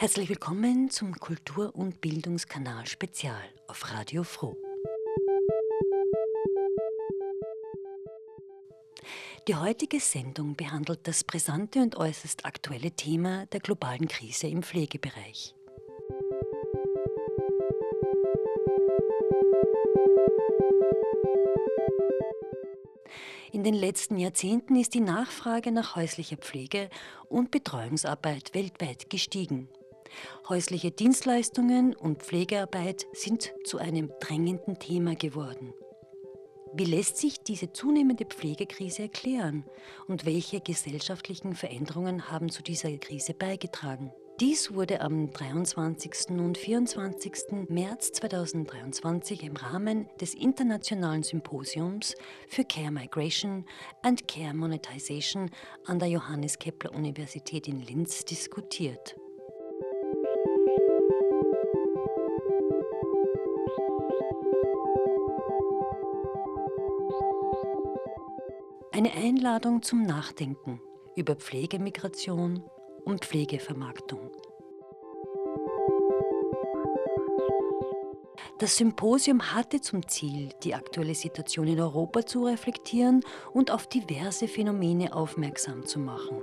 Herzlich willkommen zum Kultur- und Bildungskanal Spezial auf Radio Froh. Die heutige Sendung behandelt das brisante und äußerst aktuelle Thema der globalen Krise im Pflegebereich. In den letzten Jahrzehnten ist die Nachfrage nach häuslicher Pflege und Betreuungsarbeit weltweit gestiegen. Häusliche Dienstleistungen und Pflegearbeit sind zu einem drängenden Thema geworden. Wie lässt sich diese zunehmende Pflegekrise erklären und welche gesellschaftlichen Veränderungen haben zu dieser Krise beigetragen? Dies wurde am 23. und 24. März 2023 im Rahmen des Internationalen Symposiums für Care Migration and Care Monetization an der Johannes Kepler Universität in Linz diskutiert. Eine Einladung zum Nachdenken über Pflegemigration und Pflegevermarktung. Das Symposium hatte zum Ziel, die aktuelle Situation in Europa zu reflektieren und auf diverse Phänomene aufmerksam zu machen.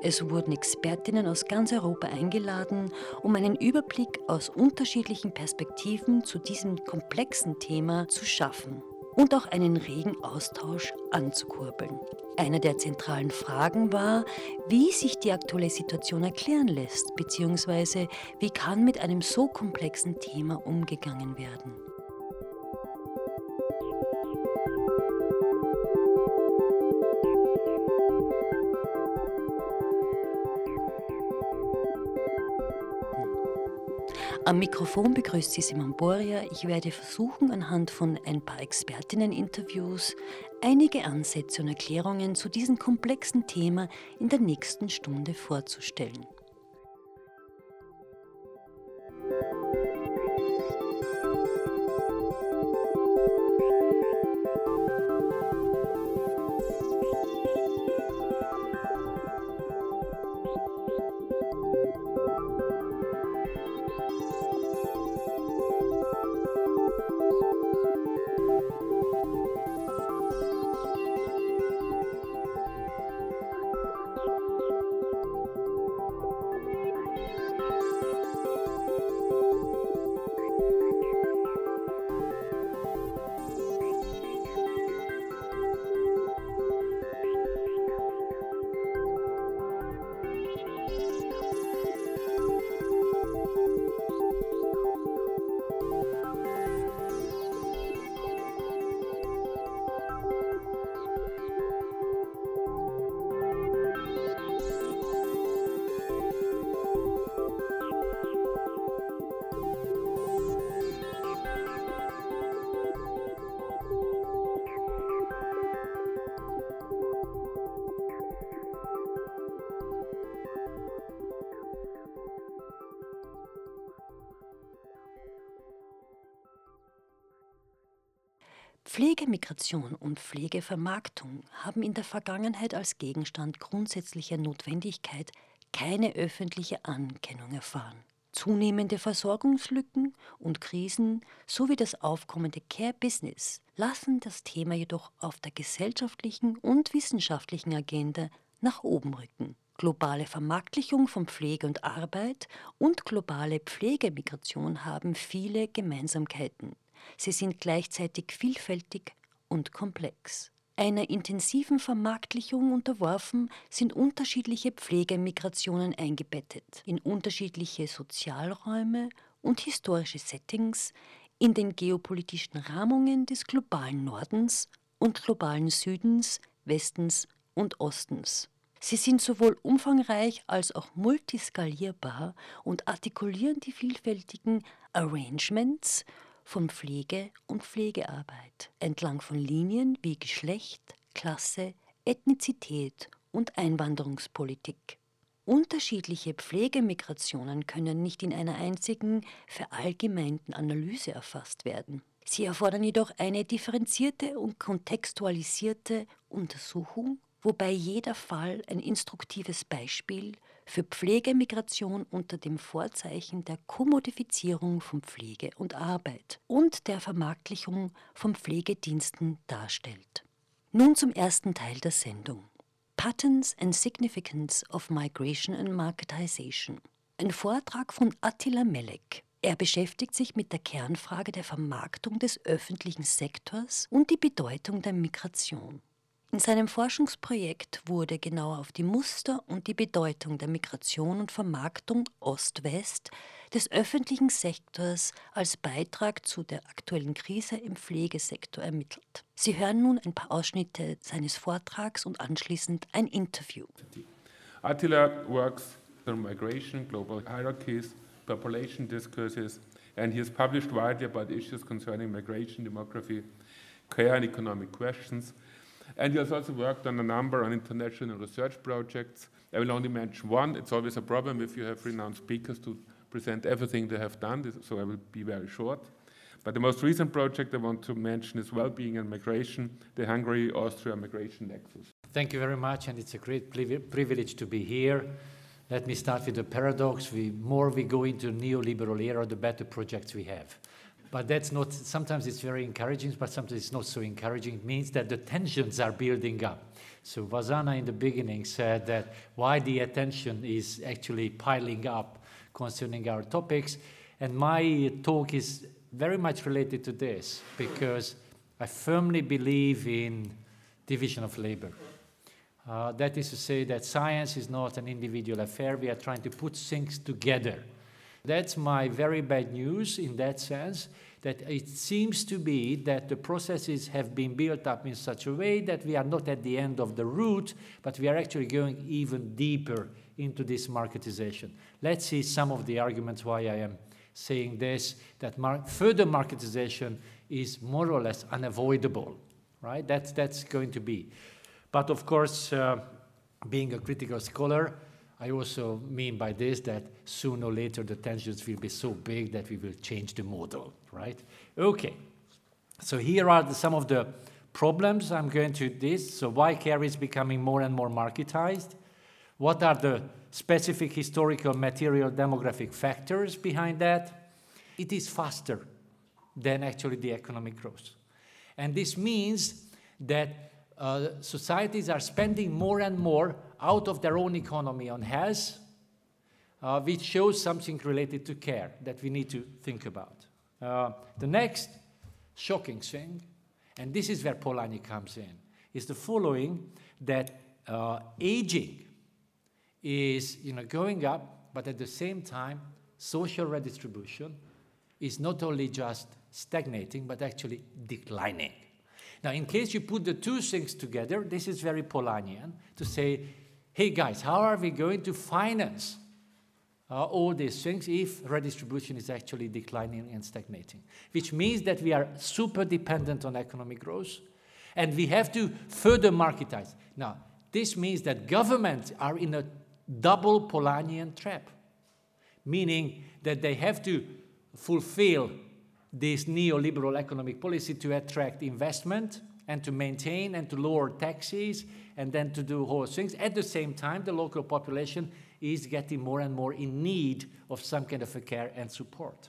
Es wurden Expertinnen aus ganz Europa eingeladen, um einen Überblick aus unterschiedlichen Perspektiven zu diesem komplexen Thema zu schaffen und auch einen regen Austausch anzukurbeln. Eine der zentralen Fragen war, wie sich die aktuelle Situation erklären lässt, beziehungsweise wie kann mit einem so komplexen Thema umgegangen werden. Am Mikrofon begrüßt Sie Simon Boria. Ich werde versuchen, anhand von ein paar Expertinnen-Interviews einige Ansätze und Erklärungen zu diesem komplexen Thema in der nächsten Stunde vorzustellen. Pflegemigration und Pflegevermarktung haben in der Vergangenheit als Gegenstand grundsätzlicher Notwendigkeit keine öffentliche Anerkennung erfahren. Zunehmende Versorgungslücken und Krisen sowie das aufkommende Care-Business lassen das Thema jedoch auf der gesellschaftlichen und wissenschaftlichen Agenda nach oben rücken. Globale Vermarktlichung von Pflege und Arbeit und globale Pflegemigration haben viele Gemeinsamkeiten. Sie sind gleichzeitig vielfältig und komplex. Einer intensiven Vermarktlichung unterworfen sind unterschiedliche Pflegemigrationen eingebettet in unterschiedliche Sozialräume und historische Settings, in den geopolitischen Rahmungen des globalen Nordens und globalen Südens, Westens und Ostens. Sie sind sowohl umfangreich als auch multiskalierbar und artikulieren die vielfältigen Arrangements von Pflege und Pflegearbeit entlang von Linien wie Geschlecht, Klasse, Ethnizität und Einwanderungspolitik. Unterschiedliche Pflegemigrationen können nicht in einer einzigen verallgemeinten Analyse erfasst werden. Sie erfordern jedoch eine differenzierte und kontextualisierte Untersuchung, wobei jeder Fall ein instruktives Beispiel für Pflegemigration unter dem Vorzeichen der Kommodifizierung von Pflege und Arbeit und der Vermarktlichung von Pflegediensten darstellt. Nun zum ersten Teil der Sendung. Patterns and Significance of Migration and Marketization. Ein Vortrag von Attila Melek. Er beschäftigt sich mit der Kernfrage der Vermarktung des öffentlichen Sektors und die Bedeutung der Migration. In seinem Forschungsprojekt wurde genauer auf die Muster und die Bedeutung der Migration und Vermarktung Ost-West des öffentlichen Sektors als Beitrag zu der aktuellen Krise im Pflegesektor ermittelt. Sie hören nun ein paar Ausschnitte seines Vortrags und anschließend ein Interview. Attila works on migration, global hierarchies, population discourses, and he has published widely about issues concerning migration, demography, care, and economic questions. And he has also worked on a number of international research projects. I will only mention one. It's always a problem if you have renowned speakers to present everything they have done, so I will be very short. But the most recent project I want to mention is Well-being and Migration, the Hungary-Austria Migration Nexus. Thank you very much, and it's a great privilege to be here. Let me start with the paradox. The more we go into neoliberal era, the better projects we have. But that's not, sometimes it's very encouraging, but sometimes it's not so encouraging. It means that the tensions are building up. So Vazana in the beginning said that why the attention is actually piling up concerning our topics. And my talk is very much related to this because I firmly believe in division of labor. Uh, that is to say that science is not an individual affair. We are trying to put things together. That's my very bad news in that sense, that it seems to be that the processes have been built up in such a way that we are not at the end of the route, but we are actually going even deeper into this marketization. Let's see some of the arguments why I am saying this, that mar further marketization is more or less unavoidable, right? That's, that's going to be. But of course, uh, being a critical scholar, I also mean by this that sooner or later the tensions will be so big that we will change the model, right? Okay, so here are the, some of the problems I'm going to this. So why care is becoming more and more marketized? What are the specific historical, material, demographic factors behind that? It is faster than actually the economic growth. And this means that uh, societies are spending more and more out of their own economy on health, uh, which shows something related to care that we need to think about. Uh, the next shocking thing, and this is where Polanyi comes in, is the following that uh, aging is you know, going up, but at the same time, social redistribution is not only just stagnating, but actually declining. Now, in case you put the two things together, this is very Polanyian to say, hey guys, how are we going to finance uh, all these things if redistribution is actually declining and stagnating? Which means that we are super dependent on economic growth and we have to further marketize. Now, this means that governments are in a double Polanyian trap, meaning that they have to fulfill this neoliberal economic policy to attract investment and to maintain and to lower taxes and then to do whole things. At the same time, the local population is getting more and more in need of some kind of a care and support.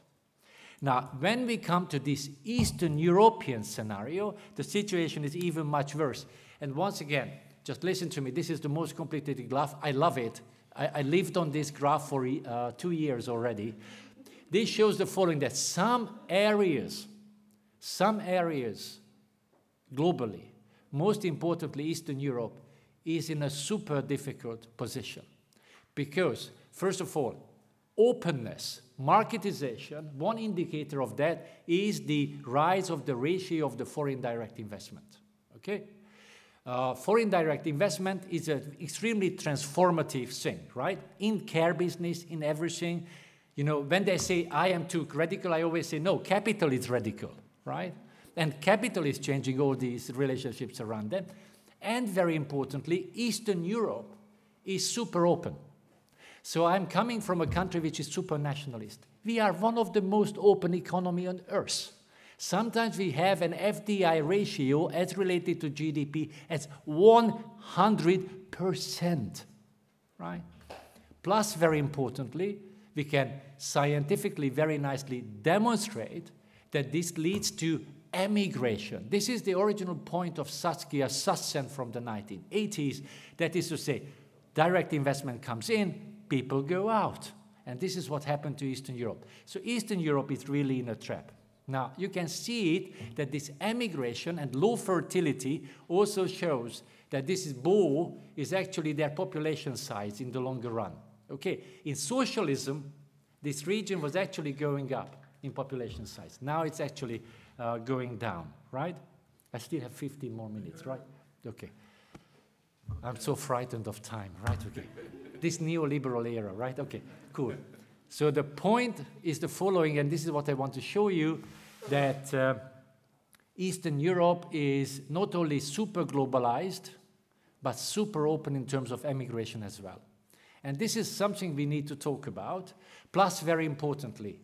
Now, when we come to this Eastern European scenario, the situation is even much worse. And once again, just listen to me. This is the most complicated graph. I love it. I, I lived on this graph for uh, two years already. This shows the following that some areas, some areas globally, most importantly Eastern Europe, is in a super difficult position. Because, first of all, openness, marketization, one indicator of that is the rise of the ratio of the foreign direct investment. Okay? Uh, foreign direct investment is an extremely transformative thing, right? In care business, in everything. You know, when they say I am too radical, I always say no, capital is radical, right? And capital is changing all these relationships around them. And very importantly, Eastern Europe is super open. So I'm coming from a country which is super nationalist. We are one of the most open economy on earth. Sometimes we have an FDI ratio as related to GDP as 100%, right? Plus, very importantly, we can scientifically very nicely demonstrate that this leads to emigration. This is the original point of Saskia Sassen from the 1980s. That is to say, direct investment comes in, people go out. And this is what happened to Eastern Europe. So Eastern Europe is really in a trap. Now, you can see it that this emigration and low fertility also shows that this is Bo is actually their population size in the longer run. Okay, in socialism, this region was actually going up in population size. Now it's actually uh, going down, right? I still have 15 more minutes, right? Okay. I'm so frightened of time, right? Okay. this neoliberal era, right? Okay, cool. So the point is the following, and this is what I want to show you that uh, Eastern Europe is not only super globalized, but super open in terms of emigration as well. And this is something we need to talk about. Plus, very importantly,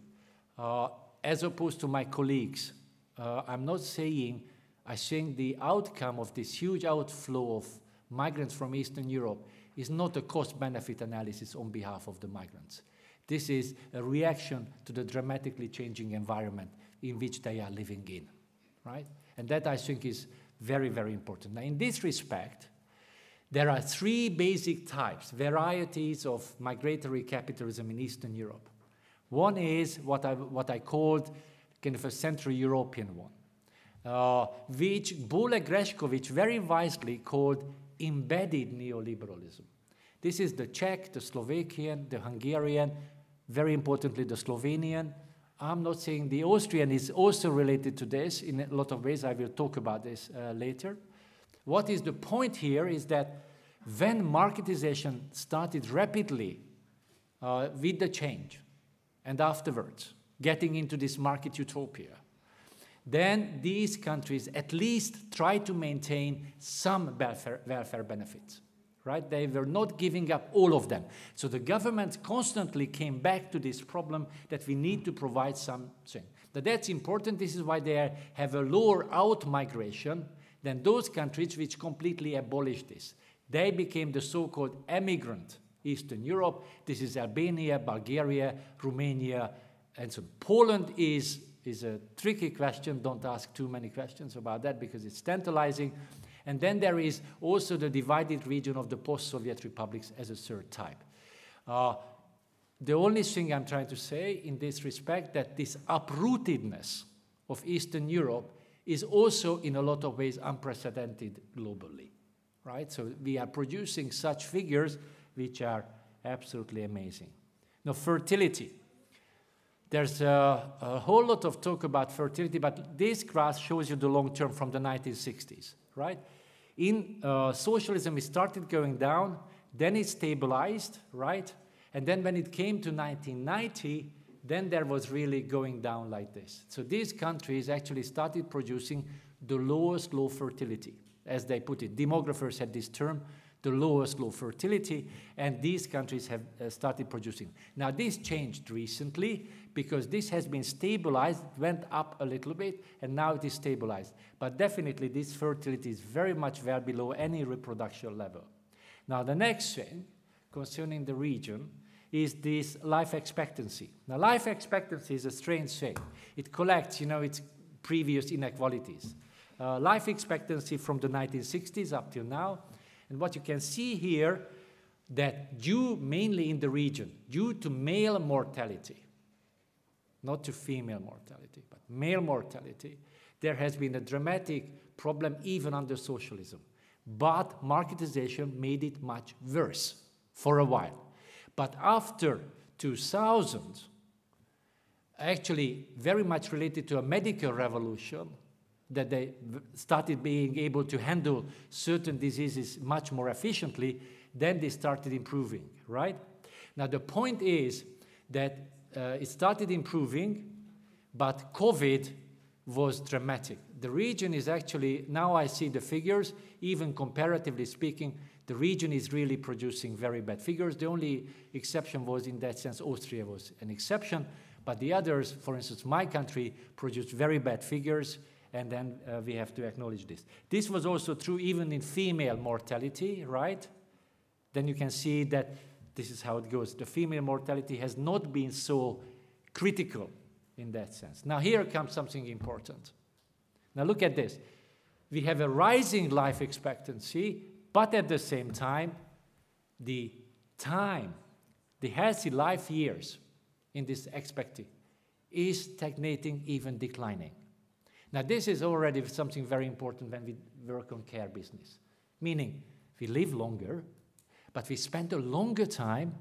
uh, as opposed to my colleagues, uh, I'm not saying, I think the outcome of this huge outflow of migrants from Eastern Europe is not a cost benefit analysis on behalf of the migrants. This is a reaction to the dramatically changing environment in which they are living in, right? And that I think is very, very important. Now, in this respect, there are three basic types, varieties of migratory capitalism in Eastern Europe. One is what I, what I called kind of a Central European one, uh, which Bohle Greskovits very wisely called embedded neoliberalism. This is the Czech, the Slovakian, the Hungarian, very importantly, the Slovenian. I'm not saying the Austrian is also related to this in a lot of ways. I will talk about this uh, later. What is the point here is that when marketization started rapidly uh, with the change and afterwards, getting into this market utopia, then these countries at least try to maintain some welfare, welfare benefits right? They were not giving up all of them. So the government constantly came back to this problem that we need to provide something. But that's important. This is why they have a lower out migration than those countries which completely abolished this. They became the so-called emigrant Eastern Europe. This is Albania, Bulgaria, Romania, and so Poland is is a tricky question. Don't ask too many questions about that because it's tantalizing. And then there is also the divided region of the post-Soviet republics as a third type. Uh, the only thing I'm trying to say in this respect that this uprootedness of Eastern Europe is also in a lot of ways unprecedented globally, right? So we are producing such figures which are absolutely amazing. Now, fertility. There's a, a, whole lot of talk about fertility, but this graph shows you the long term from the 1960s, right? In uh, socialism, it started going down, then it stabilized, right? And then when it came to 1990, then there was really going down like this. So these countries actually started producing the lowest low fertility, as they put it. Demographers had this term, the lowest low fertility, and these countries have uh, started producing. Now, this changed recently because this has been stabilized, went up a little bit, and now it is stabilized. But definitely, this fertility is very much well below any reproduction level. Now, the next thing concerning the region is this life expectancy. Now, life expectancy is a strange thing. It collects, you know, its previous inequalities. Uh, life expectancy from the 1960s up till now and what you can see here, that due mainly in the region, due to male mortality, not to female mortality, but male mortality, there has been a dramatic problem even under socialism. But marketization made it much worse for a while. But after 2000, actually very much related to a medical revolution, that they started being able to handle certain diseases much more efficiently, then they started improving, right? Now, the point is that uh, it started improving, but COVID was dramatic. The region is actually, now I see the figures, even comparatively speaking, the region is really producing very bad figures. The only exception was, in that sense, Austria was an exception, but the others, for instance, my country, produced very bad figures and then uh, we have to acknowledge this. This was also true even in female mortality, right? Then you can see that this is how it goes. The female mortality has not been so critical in that sense. Now, here comes something important. Now, look at this. We have a rising life expectancy, but at the same time, the time, the healthy life years in this expectancy is stagnating, even declining. Now, this is already something very important when we work on care business, meaning we live longer, but we spend a longer time,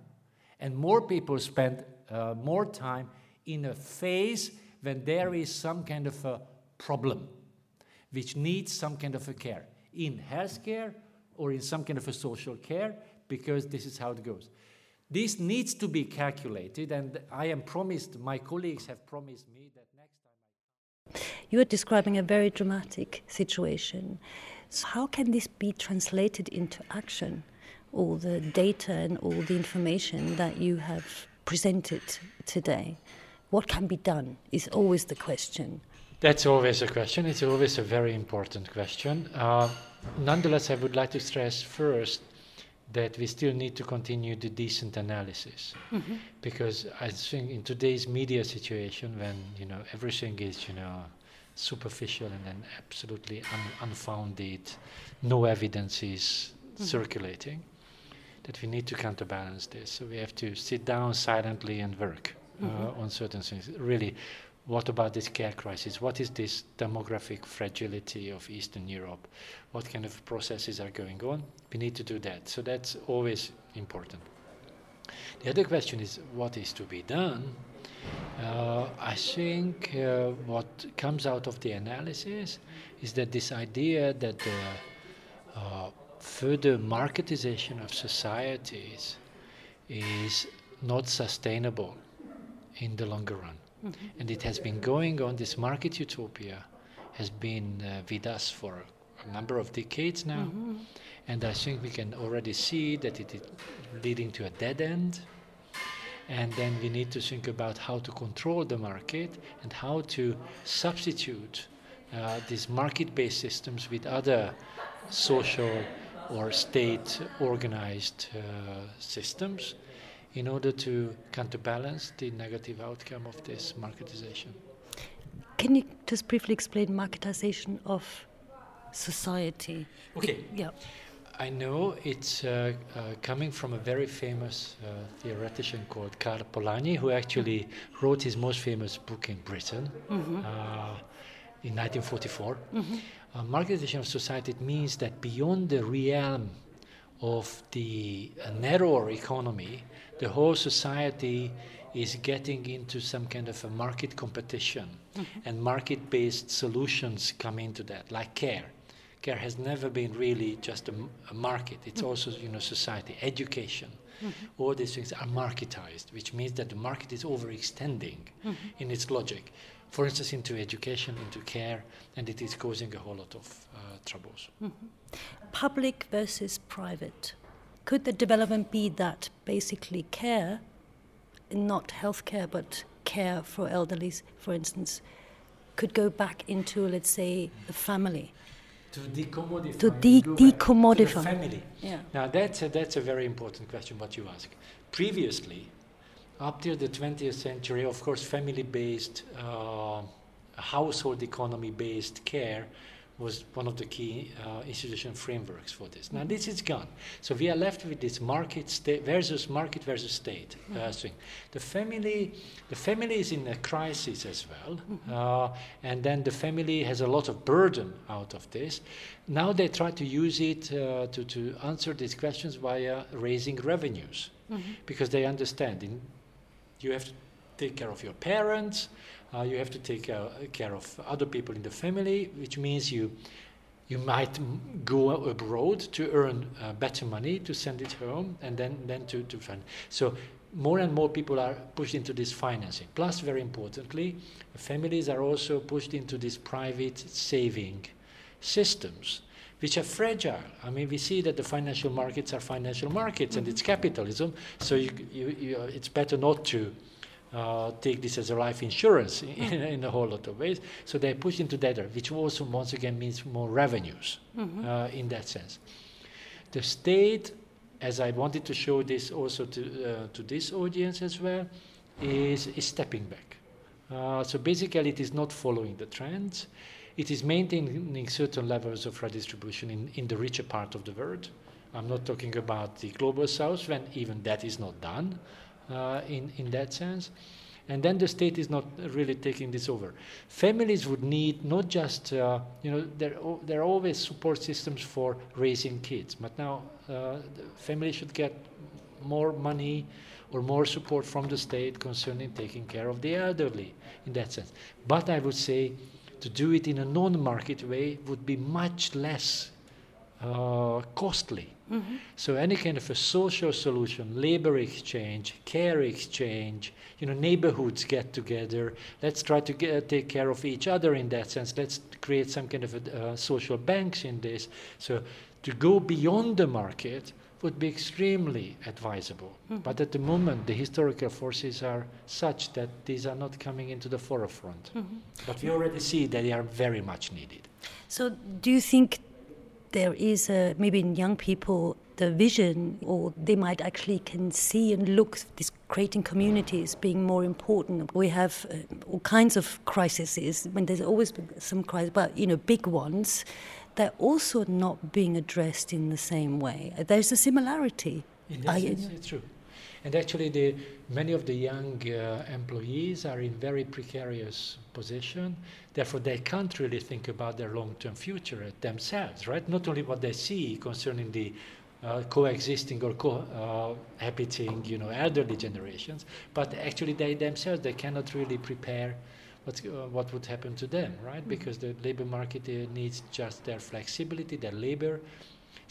and more people spend uh, more time in a phase when there is some kind of a problem which needs some kind of a care in healthcare or in some kind of a social care because this is how it goes. This needs to be calculated, and I am promised, my colleagues have promised me that. You are describing a very dramatic situation. So, how can this be translated into action? All the data and all the information that you have presented today. What can be done is always the question. That's always a question. It's always a very important question. Uh, nonetheless, I would like to stress first that we still need to continue the decent analysis mm-hmm. because I think in today's media situation, when you know everything is you know superficial and then absolutely un- unfounded, no evidence is mm-hmm. circulating, that we need to counterbalance this. So we have to sit down silently and work uh, mm-hmm. on certain things. Really, what about this care crisis? What is this demographic fragility of Eastern Europe? What kind of processes are going on? We need to do that. So that's always important. The other question is what is to be done? Uh, I think uh, what comes out of the analysis is that this idea that the uh, further marketization of societies is not sustainable in the longer run. Mm-hmm. And it has been going on, this market utopia has been uh, with us for a number of decades now. Mm-hmm. And I think we can already see that it is leading to a dead end. And then we need to think about how to control the market and how to substitute uh, these market based systems with other social or state organized uh, systems in order to counterbalance the negative outcome of this marketization. Can you just briefly explain marketization of society? Okay. Yeah. I know it's uh, uh, coming from a very famous uh, theoretician called Karl Polanyi, who actually wrote his most famous book in Britain mm-hmm. Uh, in 1944. Mm-hmm. Uh, marketization of society means that beyond the realm of the narrower economy, the whole society is getting into some kind of a market competition mm-hmm. and market based solutions come into that like care care has never been really just a, a market it's mm-hmm. also you know society education mm-hmm. all these things are marketized which means that the market is overextending mm-hmm. in its logic for instance into education into care and it is causing a whole lot of uh, troubles mm-hmm. Public versus private could the development be that basically care, not healthcare, but care for elderlies, for instance, could go back into, let's say, the family? To decommodify. To de- decommodify. To family. Yeah. Now, that's a, that's a very important question, what you ask. Previously, up till the 20th century, of course, family based, uh, household economy based care was one of the key uh, institution frameworks for this. Now this is gone. So we are left with this market state versus market versus state uh, mm-hmm. swing. The family, the family is in a crisis as well, mm-hmm. uh, and then the family has a lot of burden out of this. Now they try to use it uh, to, to answer these questions via raising revenues, mm-hmm. because they understand in, you have to take care of your parents, uh, you have to take uh, care of other people in the family, which means you you might go abroad to earn uh, better money to send it home and then, then to, to fund. So more and more people are pushed into this financing. Plus, very importantly, families are also pushed into these private saving systems, which are fragile. I mean, we see that the financial markets are financial markets mm-hmm. and it's capitalism, so you, you, you, it's better not to uh, take this as a life insurance in, in, a whole lot of ways. So they push into that, which also once again means more revenues mm-hmm. uh, in that sense. The state as I wanted to show this also to, uh, to this audience as well, is, is stepping back. Uh, so basically, it is not following the trends. It is maintaining certain levels of redistribution in, in the richer part of the world. I'm not talking about the global south, when even that is not done in, in that sense. And then the state is not really taking this over. Families would need not just, uh, you know, there, there are always support systems for raising kids, but now uh, families should get more money or more support from the state concerning taking care of the elderly in that sense. But I would say to do it in a non-market way would be much less uh, costly. Mm-hmm. So any kind of a social solution, labor exchange, care exchange, you know, neighborhoods get together. Let's try to get, take care of each other in that sense. Let's create some kind of a, uh, social banks in this. So to go beyond the market would be extremely advisable. Mm-hmm. But at the moment, the historical forces are such that these are not coming into the forefront. Mm-hmm. But we already see that they are very much needed. So, do you think there is a, maybe in young people the vision, or they might actually can see and look this creating communities being more important. We have uh, all kinds of crises. When there's always been some crisis, but you know, big ones they're also not being addressed in the same way. There's a similarity. Yes, it's, it's true. And actually, the, many of the young uh, employees are in very precarious position. Therefore, they can't really think about their long-term future themselves, right? Not only what they see concerning the uh, coexisting or cohabiting, you know, elderly generations, but actually they themselves they cannot really prepare what's, uh, what would happen to them, right? Mm-hmm. Because the labor market uh, needs just their flexibility, their labor.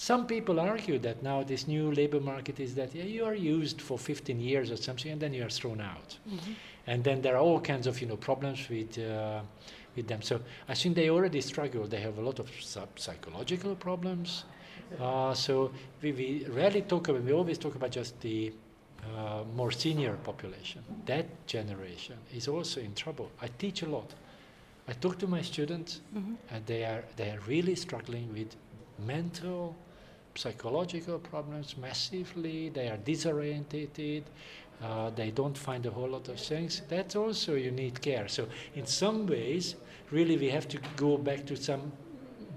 Some people argue that now this new labor market is that yeah, you are used for 15 years or something, and then you are thrown out. Mm-hmm. And then there are all kinds of you know problems with uh, with them. So I think they already struggle. They have a lot of psychological problems. Uh, so we, we rarely talk about. We always talk about just the uh, more senior population, that generation is also in trouble. I teach a lot. I talk to my students, mm-hmm. and they are they are really struggling with mental, psychological problems massively. They are disorientated. Uh, they don't find a whole lot of things. That's also you need care. So in some ways, really, we have to go back to some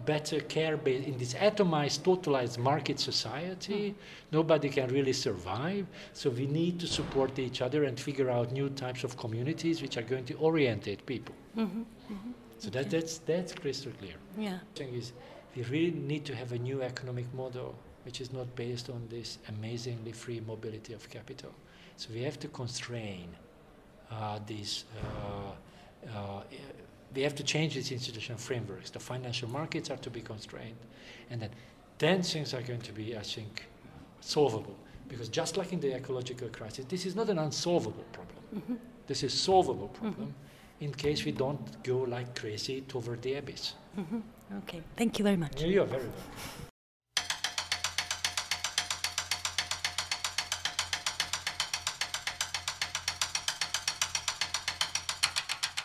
better care based in this atomized, totalized market society. Mm. Nobody can really survive. So we need to support each other and figure out new types of communities which are going to orientate people. Mm-hmm. Mm-hmm. So okay. that, that's, that's crystal clear. Yeah. Thing is, we really need to have a new economic model which is not based on this amazingly free mobility of capital. So we have to constrain uh, these. Uh, uh, we have to change these institutional frameworks. The financial markets are to be constrained. And then, then things are going to be, I think, solvable. Because just like in the ecological crisis, this is not an unsolvable problem. Mm-hmm. This is solvable problem mm-hmm. in case we don't go like crazy toward the abyss. Mm-hmm. Okay, thank you very much. You are very welcome.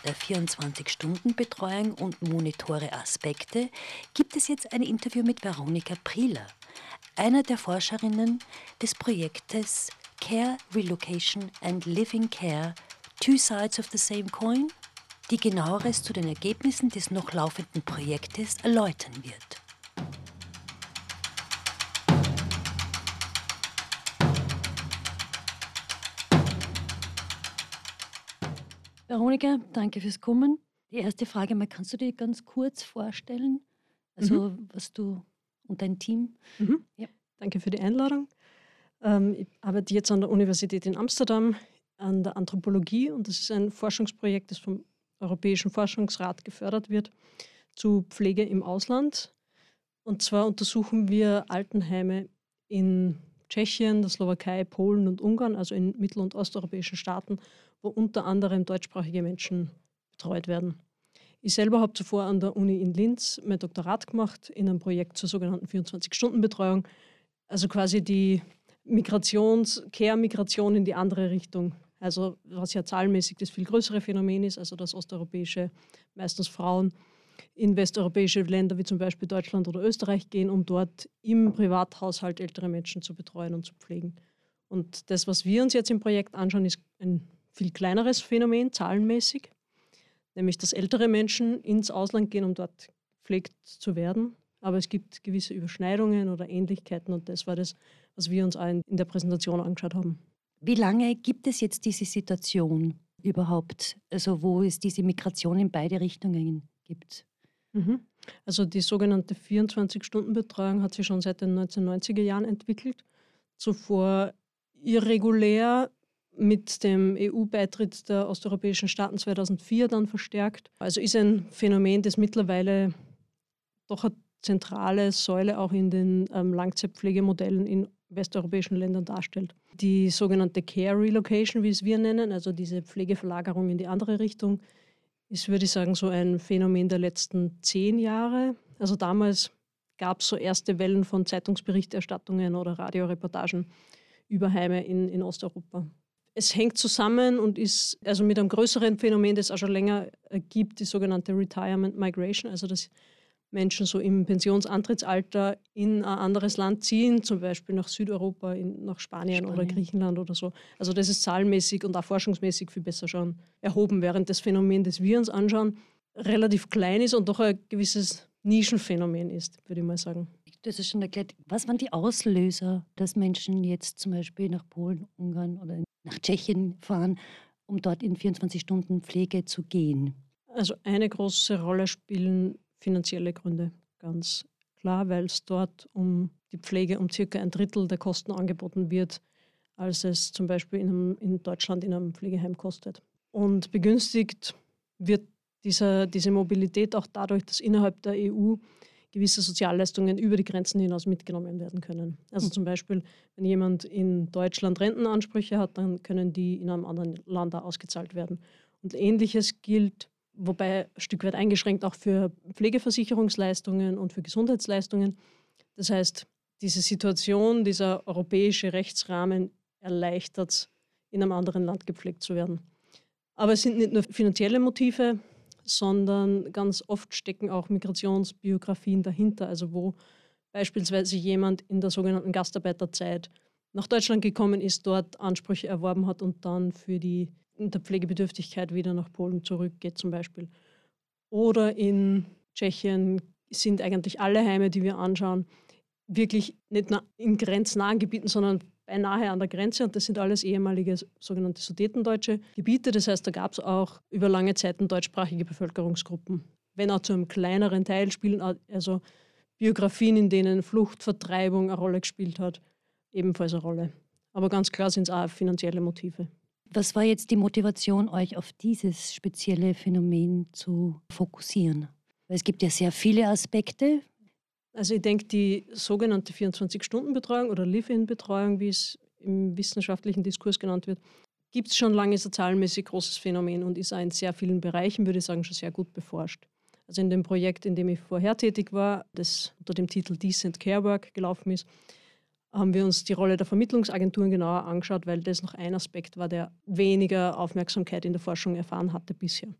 der 24-Stunden-Betreuung und monitore Aspekte gibt es jetzt ein Interview mit Veronika Prieler, einer der Forscherinnen des Projektes Care, Relocation and Living Care, Two Sides of the Same Coin, die genaueres zu den Ergebnissen des noch laufenden Projektes erläutern wird. Veronika, danke fürs Kommen. Die erste Frage mal, kannst du dir ganz kurz vorstellen, also mhm. was du und dein Team? Mhm. Ja. Danke für die Einladung. Ähm, ich arbeite jetzt an der Universität in Amsterdam an der Anthropologie und das ist ein Forschungsprojekt, das vom Europäischen Forschungsrat gefördert wird zu Pflege im Ausland. Und zwar untersuchen wir Altenheime in Tschechien, der Slowakei, Polen und Ungarn, also in mittel- und osteuropäischen Staaten wo unter anderem deutschsprachige Menschen betreut werden. Ich selber habe zuvor an der Uni in Linz mein Doktorat gemacht in einem Projekt zur sogenannten 24-Stunden-Betreuung, also quasi die Migrations-, Care-Migration in die andere Richtung. Also was ja zahlenmäßig das viel größere Phänomen ist, also dass osteuropäische, meistens Frauen, in westeuropäische Länder wie zum Beispiel Deutschland oder Österreich gehen, um dort im Privathaushalt ältere Menschen zu betreuen und zu pflegen. Und das, was wir uns jetzt im Projekt anschauen, ist ein viel kleineres Phänomen, zahlenmäßig, nämlich dass ältere Menschen ins Ausland gehen, um dort gepflegt zu werden. Aber es gibt gewisse Überschneidungen oder Ähnlichkeiten und das war das, was wir uns in der Präsentation angeschaut haben. Wie lange gibt es jetzt diese Situation überhaupt, also wo es diese Migration in beide Richtungen gibt? Mhm. Also die sogenannte 24-Stunden-Betreuung hat sich schon seit den 1990er Jahren entwickelt. Zuvor irregulär mit dem EU-Beitritt der osteuropäischen Staaten 2004 dann verstärkt. Also ist ein Phänomen, das mittlerweile doch eine zentrale Säule auch in den ähm, Langzeitpflegemodellen in westeuropäischen Ländern darstellt. Die sogenannte Care Relocation, wie es wir nennen, also diese Pflegeverlagerung in die andere Richtung, ist, würde ich sagen, so ein Phänomen der letzten zehn Jahre. Also damals gab es so erste Wellen von Zeitungsberichterstattungen oder Radioreportagen über Heime in, in Osteuropa. Es hängt zusammen und ist also mit einem größeren Phänomen, das es auch schon länger gibt, die sogenannte Retirement Migration, also dass Menschen so im Pensionsantrittsalter in ein anderes Land ziehen, zum Beispiel nach Südeuropa, in, nach Spanien, Spanien, oder Griechenland oder so. Also das ist zahlenmäßig und auch forschungsmäßig viel besser schon erhoben, während das Phänomen, das wir uns anschauen, relativ klein ist und doch ein gewisses Nischenphänomen ist, würde ich mal sagen. Das ist schon erklärt. Was waren die Auslöser, dass Menschen jetzt zum Beispiel nach Polen, Ungarn oder nach Tschechien fahren, um dort in 24 Stunden Pflege zu gehen? Also eine große Rolle spielen finanzielle Gründe, ganz klar, weil es dort um die Pflege um circa ein Drittel der Kosten angeboten wird, als es zum Beispiel in, einem, in Deutschland in einem Pflegeheim kostet. Und begünstigt wird dieser, diese Mobilität auch dadurch, dass innerhalb der EU gewisse Sozialleistungen über die Grenzen hinaus mitgenommen werden können. Also hm. zum Beispiel, wenn jemand in Deutschland Rentenansprüche hat, dann können die in einem anderen Land ausgezahlt werden. Und ähnliches gilt wobei ein Stück weit eingeschränkt auch für Pflegeversicherungsleistungen und für Gesundheitsleistungen. Das heißt, diese Situation, dieser europäische Rechtsrahmen erleichtert es, in einem anderen Land gepflegt zu werden. Aber es sind nicht nur finanzielle Motive, sondern ganz oft stecken auch Migrationsbiografien dahinter, also wo beispielsweise jemand in der sogenannten Gastarbeiterzeit nach Deutschland gekommen ist, dort Ansprüche erworben hat und dann für die der Pflegebedürftigkeit wieder nach Polen zurückgeht zum Beispiel. Oder in Tschechien sind eigentlich alle Heime, die wir anschauen, wirklich nicht in grenznahen Gebieten, sondern beinahe an der Grenze. Und das sind alles ehemalige sogenannte sudetendeutsche Gebiete. Das heißt, da gab es auch über lange Zeiten deutschsprachige Bevölkerungsgruppen. Wenn auch zu einem kleineren Teil spielen also Biografien, in denen Flucht, Vertreibung eine Rolle gespielt hat, ebenfalls eine Rolle. Aber ganz klar sind es auch finanzielle Motive. Was war jetzt die Motivation, euch auf dieses spezielle Phänomen zu fokussieren? Es gibt ja sehr viele Aspekte. Also ich denke, die sogenannte 24-Stunden-Betreuung oder Live-In-Betreuung, wie es im wissenschaftlichen Diskurs genannt wird, gibt es schon lange, ein zahlenmäßig großes Phänomen und ist auch in sehr vielen Bereichen, würde ich sagen, schon sehr gut beforscht. Also in dem Projekt, in dem ich vorher tätig war, das unter dem Titel Decent Care Work gelaufen ist, haben wir uns die Rolle der Vermittlungsagenturen genauer angeschaut, weil das noch ein Aspekt war, der weniger Aufmerksamkeit in der Forschung erfahren hatte bisher.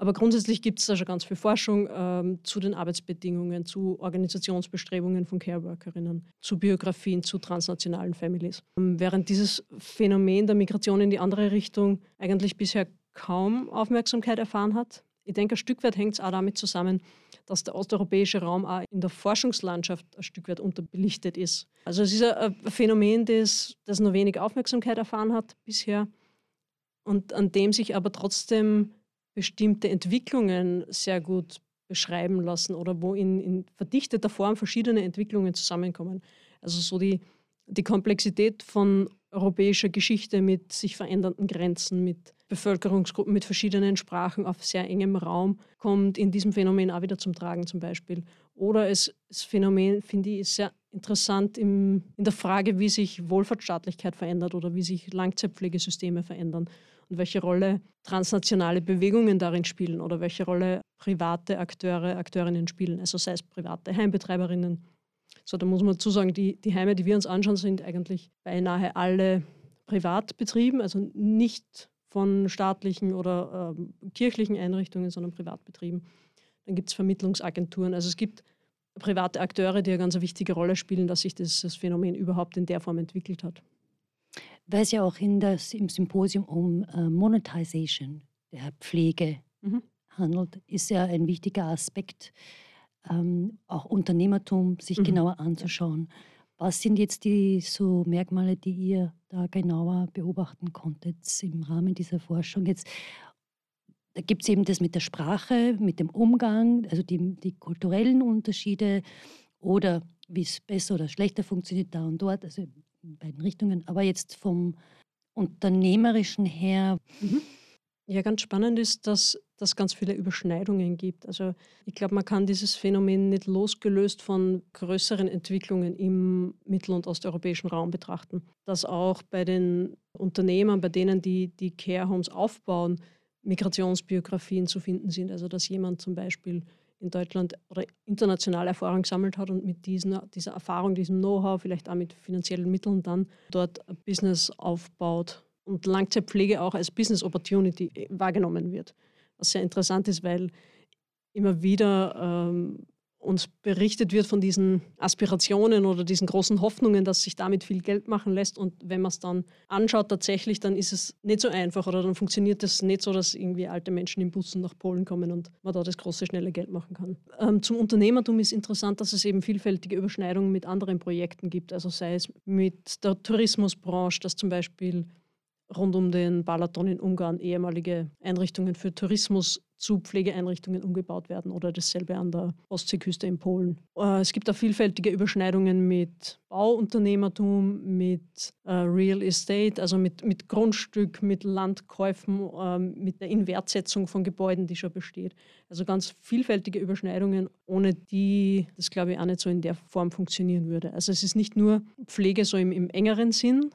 Aber grundsätzlich gibt es da schon ganz viel Forschung ähm, zu den Arbeitsbedingungen, zu Organisationsbestrebungen von Careworkerinnen, zu Biografien, zu transnationalen Families. Ähm, während dieses Phänomen der Migration in die andere Richtung eigentlich bisher kaum Aufmerksamkeit erfahren hat. Ich denke, ein Stück weit hängt es auch damit zusammen, dass der osteuropäische Raum auch in der Forschungslandschaft ein Stück weit unterbelichtet ist. Also es ist ein Phänomen, das, das nur wenig Aufmerksamkeit erfahren hat bisher und an dem sich aber trotzdem bestimmte Entwicklungen sehr gut beschreiben lassen oder wo in, in verdichteter Form verschiedene Entwicklungen zusammenkommen. Also so die, die Komplexität von europäischer Geschichte mit sich verändernden Grenzen, mit Bevölkerungsgruppen mit verschiedenen Sprachen auf sehr engem Raum kommt in diesem Phänomen auch wieder zum Tragen zum Beispiel. Oder es, das Phänomen, finde ich, ist sehr interessant im, in der Frage, wie sich Wohlfahrtsstaatlichkeit verändert oder wie sich Langzeitpflegesysteme verändern und welche Rolle transnationale Bewegungen darin spielen oder welche Rolle private Akteure, Akteurinnen spielen, also sei es private Heimbetreiberinnen. So, da muss man dazu sagen, die, die Heime, die wir uns anschauen, sind eigentlich beinahe alle privat betrieben, also nicht von staatlichen oder äh, kirchlichen Einrichtungen, sondern Privatbetrieben. dann gibt es Vermittlungsagenturen. Also es gibt private Akteure, die eine ganz wichtige Rolle spielen, dass sich dieses Phänomen überhaupt in der Form entwickelt hat. Weil es ja auch in das, im Symposium um äh, Monetization der Pflege mhm. handelt, ist ja ein wichtiger Aspekt, ähm, auch Unternehmertum sich mhm. genauer anzuschauen. Was sind jetzt die so Merkmale, die ihr da genauer beobachten konntet im Rahmen dieser Forschung? Jetzt da gibt es eben das mit der Sprache, mit dem Umgang, also die, die kulturellen Unterschiede oder wie es besser oder schlechter funktioniert da und dort, also in beiden Richtungen. Aber jetzt vom Unternehmerischen her. Mhm. Ja, ganz spannend ist, dass es ganz viele Überschneidungen gibt. Also ich glaube, man kann dieses Phänomen nicht losgelöst von größeren Entwicklungen im mittel- und osteuropäischen Raum betrachten. Dass auch bei den Unternehmern, bei denen die die Care Homes aufbauen, Migrationsbiografien zu finden sind. Also dass jemand zum Beispiel in Deutschland oder international Erfahrung gesammelt hat und mit diesen, dieser Erfahrung, diesem Know-how, vielleicht auch mit finanziellen Mitteln dann dort ein Business aufbaut und Langzeitpflege auch als Business Opportunity wahrgenommen wird. Was sehr interessant ist, weil immer wieder ähm, uns berichtet wird von diesen Aspirationen oder diesen großen Hoffnungen, dass sich damit viel Geld machen lässt. Und wenn man es dann anschaut, tatsächlich, dann ist es nicht so einfach oder dann funktioniert es nicht so, dass irgendwie alte Menschen in Bussen nach Polen kommen und man da das große, schnelle Geld machen kann. Ähm, zum Unternehmertum ist interessant, dass es eben vielfältige Überschneidungen mit anderen Projekten gibt. Also sei es mit der Tourismusbranche, dass zum Beispiel rund um den Balaton in Ungarn ehemalige Einrichtungen für Tourismus zu Pflegeeinrichtungen umgebaut werden oder dasselbe an der Ostseeküste in Polen. Äh, es gibt auch vielfältige Überschneidungen mit Bauunternehmertum, mit äh, Real Estate, also mit, mit Grundstück, mit Landkäufen, ähm, mit der Inwertsetzung von Gebäuden, die schon besteht. Also ganz vielfältige Überschneidungen, ohne die das, glaube ich, auch nicht so in der Form funktionieren würde. Also es ist nicht nur Pflege so im, im engeren Sinn,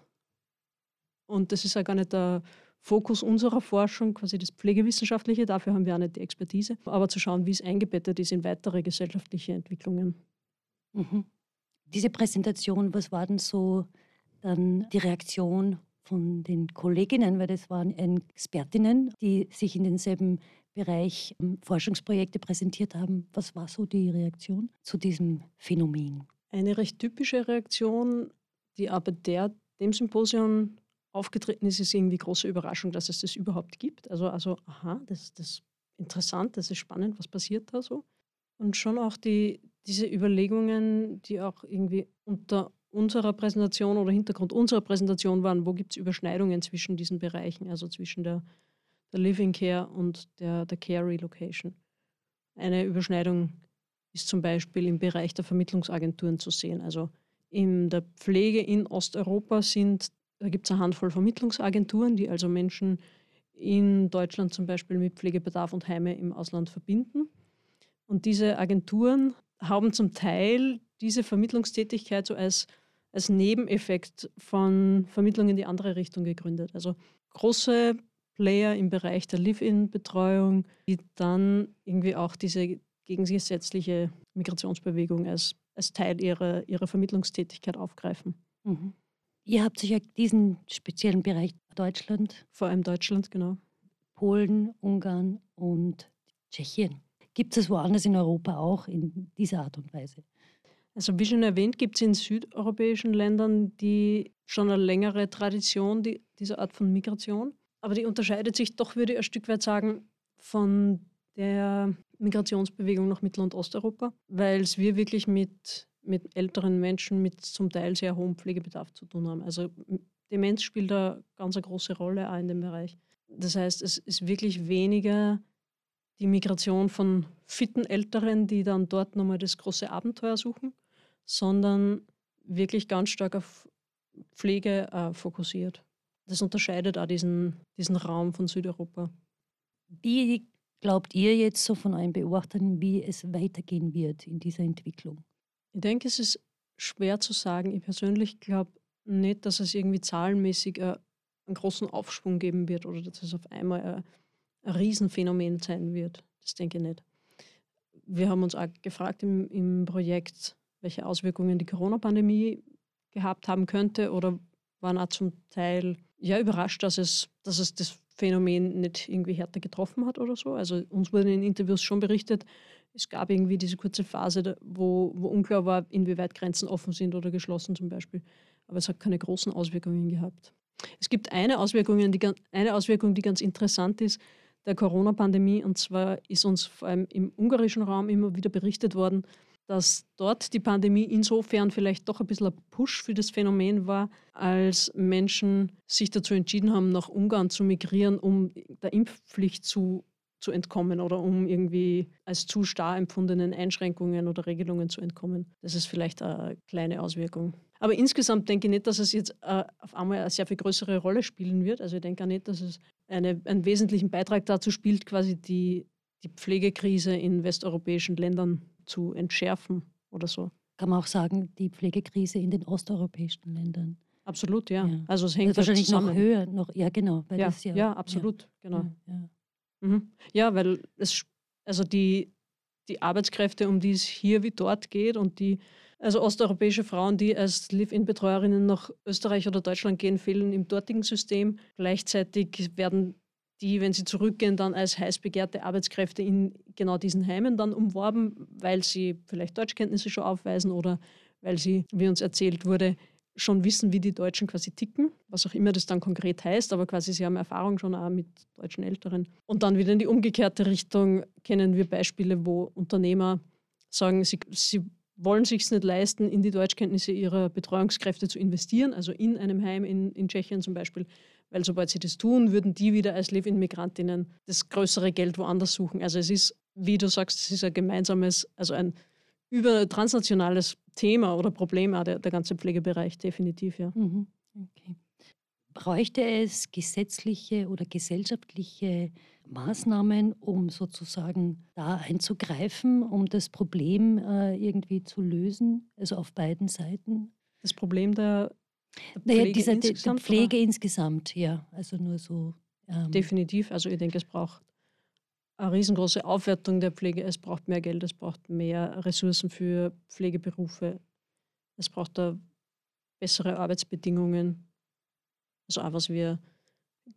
und das ist ja gar nicht der Fokus unserer Forschung, quasi das Pflegewissenschaftliche. Dafür haben wir auch nicht die Expertise. Aber zu schauen, wie es eingebettet ist in weitere gesellschaftliche Entwicklungen. Mhm. Diese Präsentation, was war denn so dann die Reaktion von den Kolleginnen, weil das waren Expertinnen, die sich in denselben Bereich ähm, Forschungsprojekte präsentiert haben. Was war so die Reaktion zu diesem Phänomen? Eine recht typische Reaktion, die aber der, dem Symposium aufgetreten ist, ist irgendwie große Überraschung, dass es das überhaupt gibt. Also, also aha, das, ist interessant, das ist spannend, was passiert da so. Und schon auch die, diese Überlegungen, die auch irgendwie unter unserer Präsentation oder Hintergrund unserer Präsentation waren, wo gibt es Überschneidungen zwischen diesen Bereichen, also zwischen der, der Living Care und der, der Care Relocation. Eine Überschneidung ist zum Beispiel im Bereich der Vermittlungsagenturen zu sehen. Also in der Pflege in Osteuropa sind da gibt es eine Handvoll Vermittlungsagenturen, die also Menschen in Deutschland zum Beispiel mit Pflegebedarf und Heime im Ausland verbinden. Und diese Agenturen haben zum Teil diese Vermittlungstätigkeit so als, als Nebeneffekt von Vermittlungen in die andere Richtung gegründet. Also große Player im Bereich der Live-In-Betreuung, die dann irgendwie auch diese gegengesetzliche Migrationsbewegung als, als Teil ihrer, ihrer Vermittlungstätigkeit aufgreifen. Mhm. Ihr habt sich ja diesen speziellen Bereich Deutschland. Vor allem Deutschland, genau. Polen, Ungarn und Tschechien. Gibt es woanders in Europa auch in dieser Art und Weise? Also wie schon erwähnt, gibt es in südeuropäischen Ländern die schon eine längere Tradition die, dieser Art von Migration. Aber die unterscheidet sich doch, würde ich ein Stück weit sagen, von der Migrationsbewegung nach Mittel- und Osteuropa, weil es wir wirklich mit mit älteren Menschen mit zum Teil sehr hohem Pflegebedarf zu tun haben. Also Demenz spielt da ganz eine große Rolle auch in dem Bereich. Das heißt, es ist wirklich weniger die Migration von fitten Älteren, die dann dort nochmal das große Abenteuer suchen, sondern wirklich ganz stark auf Pflege äh, fokussiert. Das unterscheidet auch diesen, diesen Raum von Südeuropa. Wie glaubt ihr jetzt so von euren Beobachtern, wie es weitergehen wird in dieser Entwicklung? Ich denke, es ist schwer zu sagen. Ich persönlich glaube nicht, dass es irgendwie zahlenmäßig äh, einen großen Aufschwung geben wird oder dass es auf einmal ein, ein Riesenphänomen sein wird. Das denke ich nicht. Wir haben uns auch gefragt im, im Projekt, welche Auswirkungen die Corona-Pandemie gehabt haben könnte oder waren auch zum Teil ja überrascht, dass es, dass es das Phänomen nicht irgendwie härter getroffen hat oder so. Also uns wurde in Interviews schon berichtet, es gab irgendwie diese kurze Phase, wo, wo unklar war, inwieweit Grenzen offen sind oder geschlossen zum Beispiel. Aber es hat keine großen Auswirkungen gehabt. Es gibt eine Auswirkung, die, eine Auswirkung, die ganz interessant ist, der Corona-Pandemie. Und zwar ist uns vor allem im ungarischen Raum immer wieder berichtet worden, dass dort die Pandemie insofern vielleicht doch ein bisschen ein Push für das Phänomen war, als Menschen sich dazu entschieden haben, nach Ungarn zu migrieren, um der Impfpflicht zu, zu entkommen oder um irgendwie als zu starr empfundenen Einschränkungen oder Regelungen zu entkommen. Das ist vielleicht eine kleine Auswirkung. Aber insgesamt denke ich nicht, dass es jetzt äh, auf einmal eine sehr viel größere Rolle spielen wird. Also ich denke auch nicht, dass es eine, einen wesentlichen Beitrag dazu spielt, quasi die, die Pflegekrise in westeuropäischen Ländern zu entschärfen oder so. Kann man auch sagen, die Pflegekrise in den osteuropäischen Ländern. Absolut, ja. ja. Also es hängt also wahrscheinlich zusammen. noch höher, noch, ja genau. ja, ja, ja, absolut, ja. genau. Ja, mhm. weil es, also die, die Arbeitskräfte, um die es hier wie dort geht und die, also osteuropäische Frauen, die als Live-In-Betreuerinnen nach Österreich oder Deutschland gehen, fehlen im dortigen System. Gleichzeitig werden die, wenn sie zurückgehen, dann als heiß begehrte Arbeitskräfte in genau diesen Heimen dann umworben, weil sie vielleicht Deutschkenntnisse schon aufweisen oder weil sie, wie uns erzählt wurde, schon wissen, wie die Deutschen quasi ticken, was auch immer das dann konkret heißt, aber quasi sie haben Erfahrung schon auch mit deutschen Älteren. Und dann wieder in die umgekehrte Richtung kennen wir Beispiele, wo Unternehmer sagen, sie, sie wollen sich nicht leisten, in die Deutschkenntnisse ihrer Betreuungskräfte zu investieren, also in einem Heim in, in Tschechien zum Beispiel, weil sobald sie das tun, würden die wieder als Live-In-Migrantinnen das größere Geld woanders suchen. Also es ist, wie du sagst, es ist ein gemeinsames, also ein über transnationales Thema oder Problem der, der ganze Pflegebereich, definitiv, ja. Mhm. Okay. Bräuchte es gesetzliche oder gesellschaftliche Maßnahmen, um sozusagen da einzugreifen, um das Problem äh, irgendwie zu lösen, also auf beiden Seiten? Das Problem der naja, Pflege dieser, insgesamt? Der Pflege oder? insgesamt, ja. Also nur so. Ähm, Definitiv. Also ich denke, es braucht eine riesengroße Aufwertung der Pflege. Es braucht mehr Geld, es braucht mehr Ressourcen für Pflegeberufe. Es braucht da bessere Arbeitsbedingungen. Also auch was wir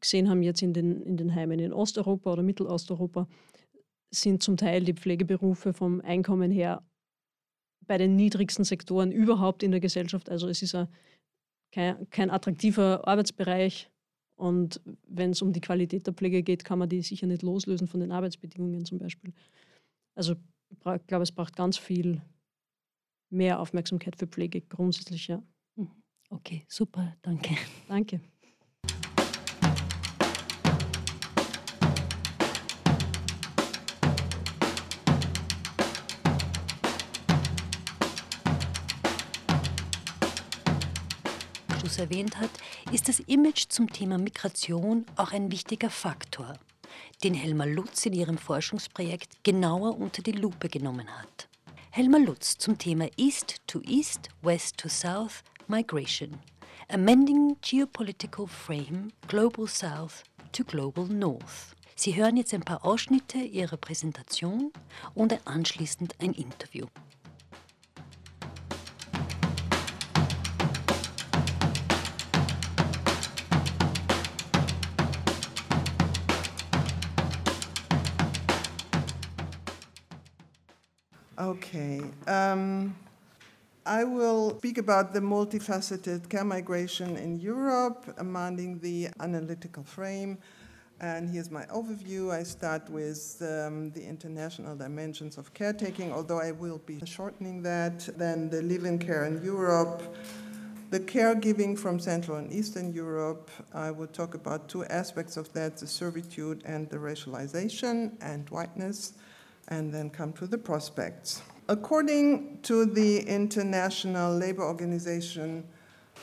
gesehen haben jetzt in den, in den Heimen in Osteuropa oder Mittelosteuropa, sind zum Teil die Pflegeberufe vom Einkommen her bei den niedrigsten Sektoren überhaupt in der Gesellschaft. Also es ist ein kein, kein attraktiver Arbeitsbereich. Und wenn es um die Qualität der Pflege geht, kann man die sicher nicht loslösen von den Arbeitsbedingungen zum Beispiel. Also ich glaube, es braucht ganz viel mehr Aufmerksamkeit für Pflege grundsätzlich, ja. Mhm. Okay, super, danke. Danke. Markus erwähnt hat, ist das Image zum Thema Migration auch ein wichtiger Faktor, den Helma Lutz in ihrem Forschungsprojekt genauer unter die Lupe genommen hat. Helma Lutz zum Thema East to East, West to South Migration. Amending Geopolitical Frame Global South to Global North. Sie hören jetzt ein paar Ausschnitte ihrer Präsentation und anschließend ein Interview. Okay. Um, I will speak about the multifaceted care migration in Europe, amending the analytical frame. And here's my overview. I start with um, the international dimensions of caretaking, although I will be shortening that. Then the live in care in Europe, the caregiving from Central and Eastern Europe. I will talk about two aspects of that the servitude and the racialization and whiteness and then come to the prospects. According to the International Labor Organization,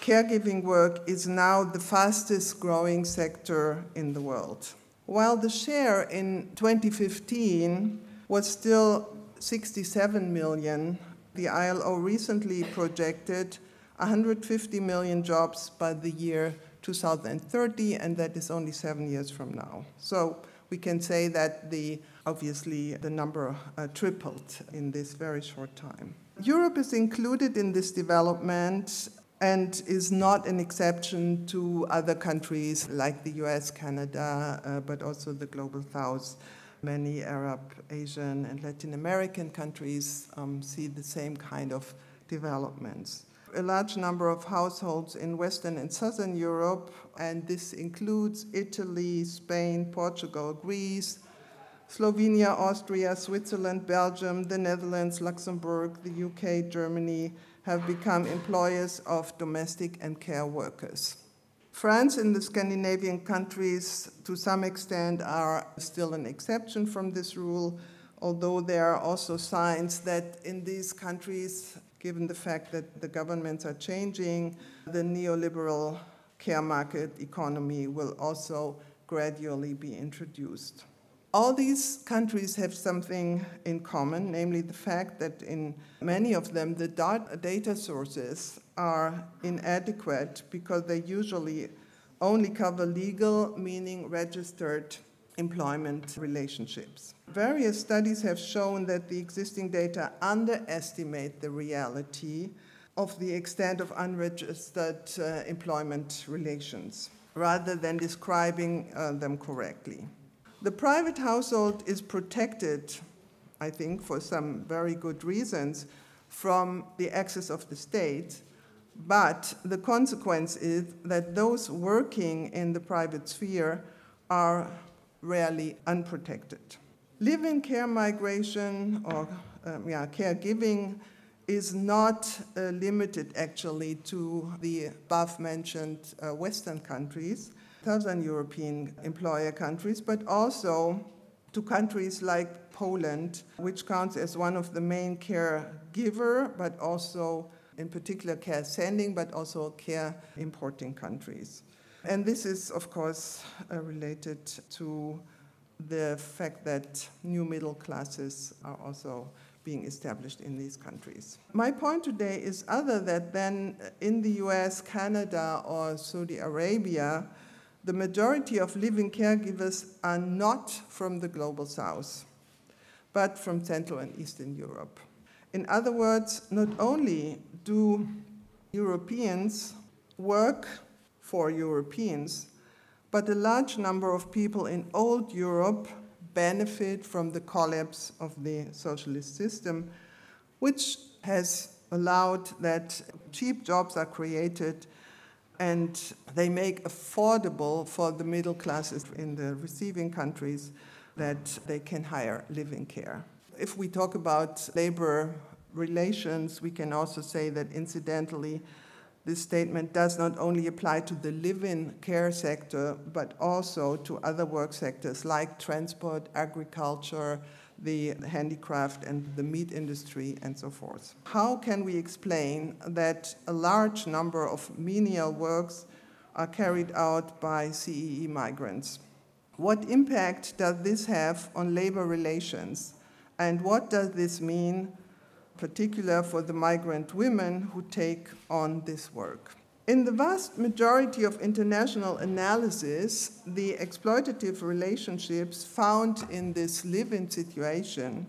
caregiving work is now the fastest growing sector in the world. While the share in 2015 was still 67 million, the ILO recently projected 150 million jobs by the year 2030, and that is only seven years from now. So we can say that the obviously the number uh, tripled in this very short time. Europe is included in this development and is not an exception to other countries like the US, Canada, uh, but also the global south. Many Arab, Asian, and Latin American countries um, see the same kind of developments. A large number of households in Western and Southern Europe, and this includes Italy, Spain, Portugal, Greece, Slovenia, Austria, Switzerland, Belgium, the Netherlands, Luxembourg, the UK, Germany, have become employers of domestic and care workers. France and the Scandinavian countries, to some extent, are still an exception from this rule, although there are also signs that in these countries, given the fact that the governments are changing, the neoliberal care market economy will also gradually be introduced. All these countries have something in common, namely the fact that in many of them the data sources are inadequate because they usually only cover legal, meaning registered employment relationships. Various studies have shown that the existing data underestimate the reality of the extent of unregistered uh, employment relations rather than describing uh, them correctly. The private household is protected, I think, for some very good reasons, from the access of the state. But the consequence is that those working in the private sphere are rarely unprotected. Live in care migration or um, yeah, caregiving is not uh, limited actually to the above mentioned uh, Western countries. Southern European employer countries, but also to countries like Poland, which counts as one of the main caregiver, but also in particular care sending, but also care importing countries. And this is, of course, uh, related to the fact that new middle classes are also being established in these countries. My point today is other that than in the US, Canada, or Saudi Arabia, the majority of live-in caregivers are not from the global south, but from Central and Eastern Europe. In other words, not only do Europeans work for Europeans, but a large number of people in old Europe benefit from the collapse of the socialist system, which has allowed that cheap jobs are created and they make affordable for the middle classes in the receiving countries that they can hire live-in care. If we talk about labor relations, we can also say that incidentally, this statement does not only apply to the live in care sector, but also to other work sectors like transport, agriculture, the handicraft and the meat industry and so forth. How can we explain that a large number of menial works are carried out by CEE migrants? What impact does this have on labor relations? And what does this mean, particular for the migrant women who take on this work? In the vast majority of international analysis, the exploitative relationships found in this live in situation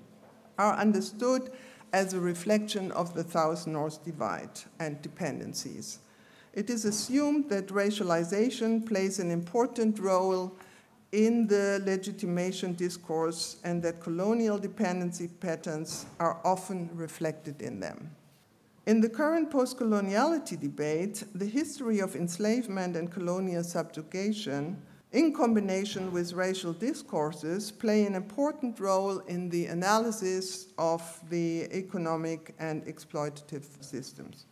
are understood as a reflection of the South North divide and dependencies. It is assumed that racialization plays an important role in the legitimation discourse and that colonial dependency patterns are often reflected in them. In the current post coloniality debate, the history of enslavement and colonial subjugation, in combination with racial discourses, play an important role in the analysis of the economic and exploitative systems.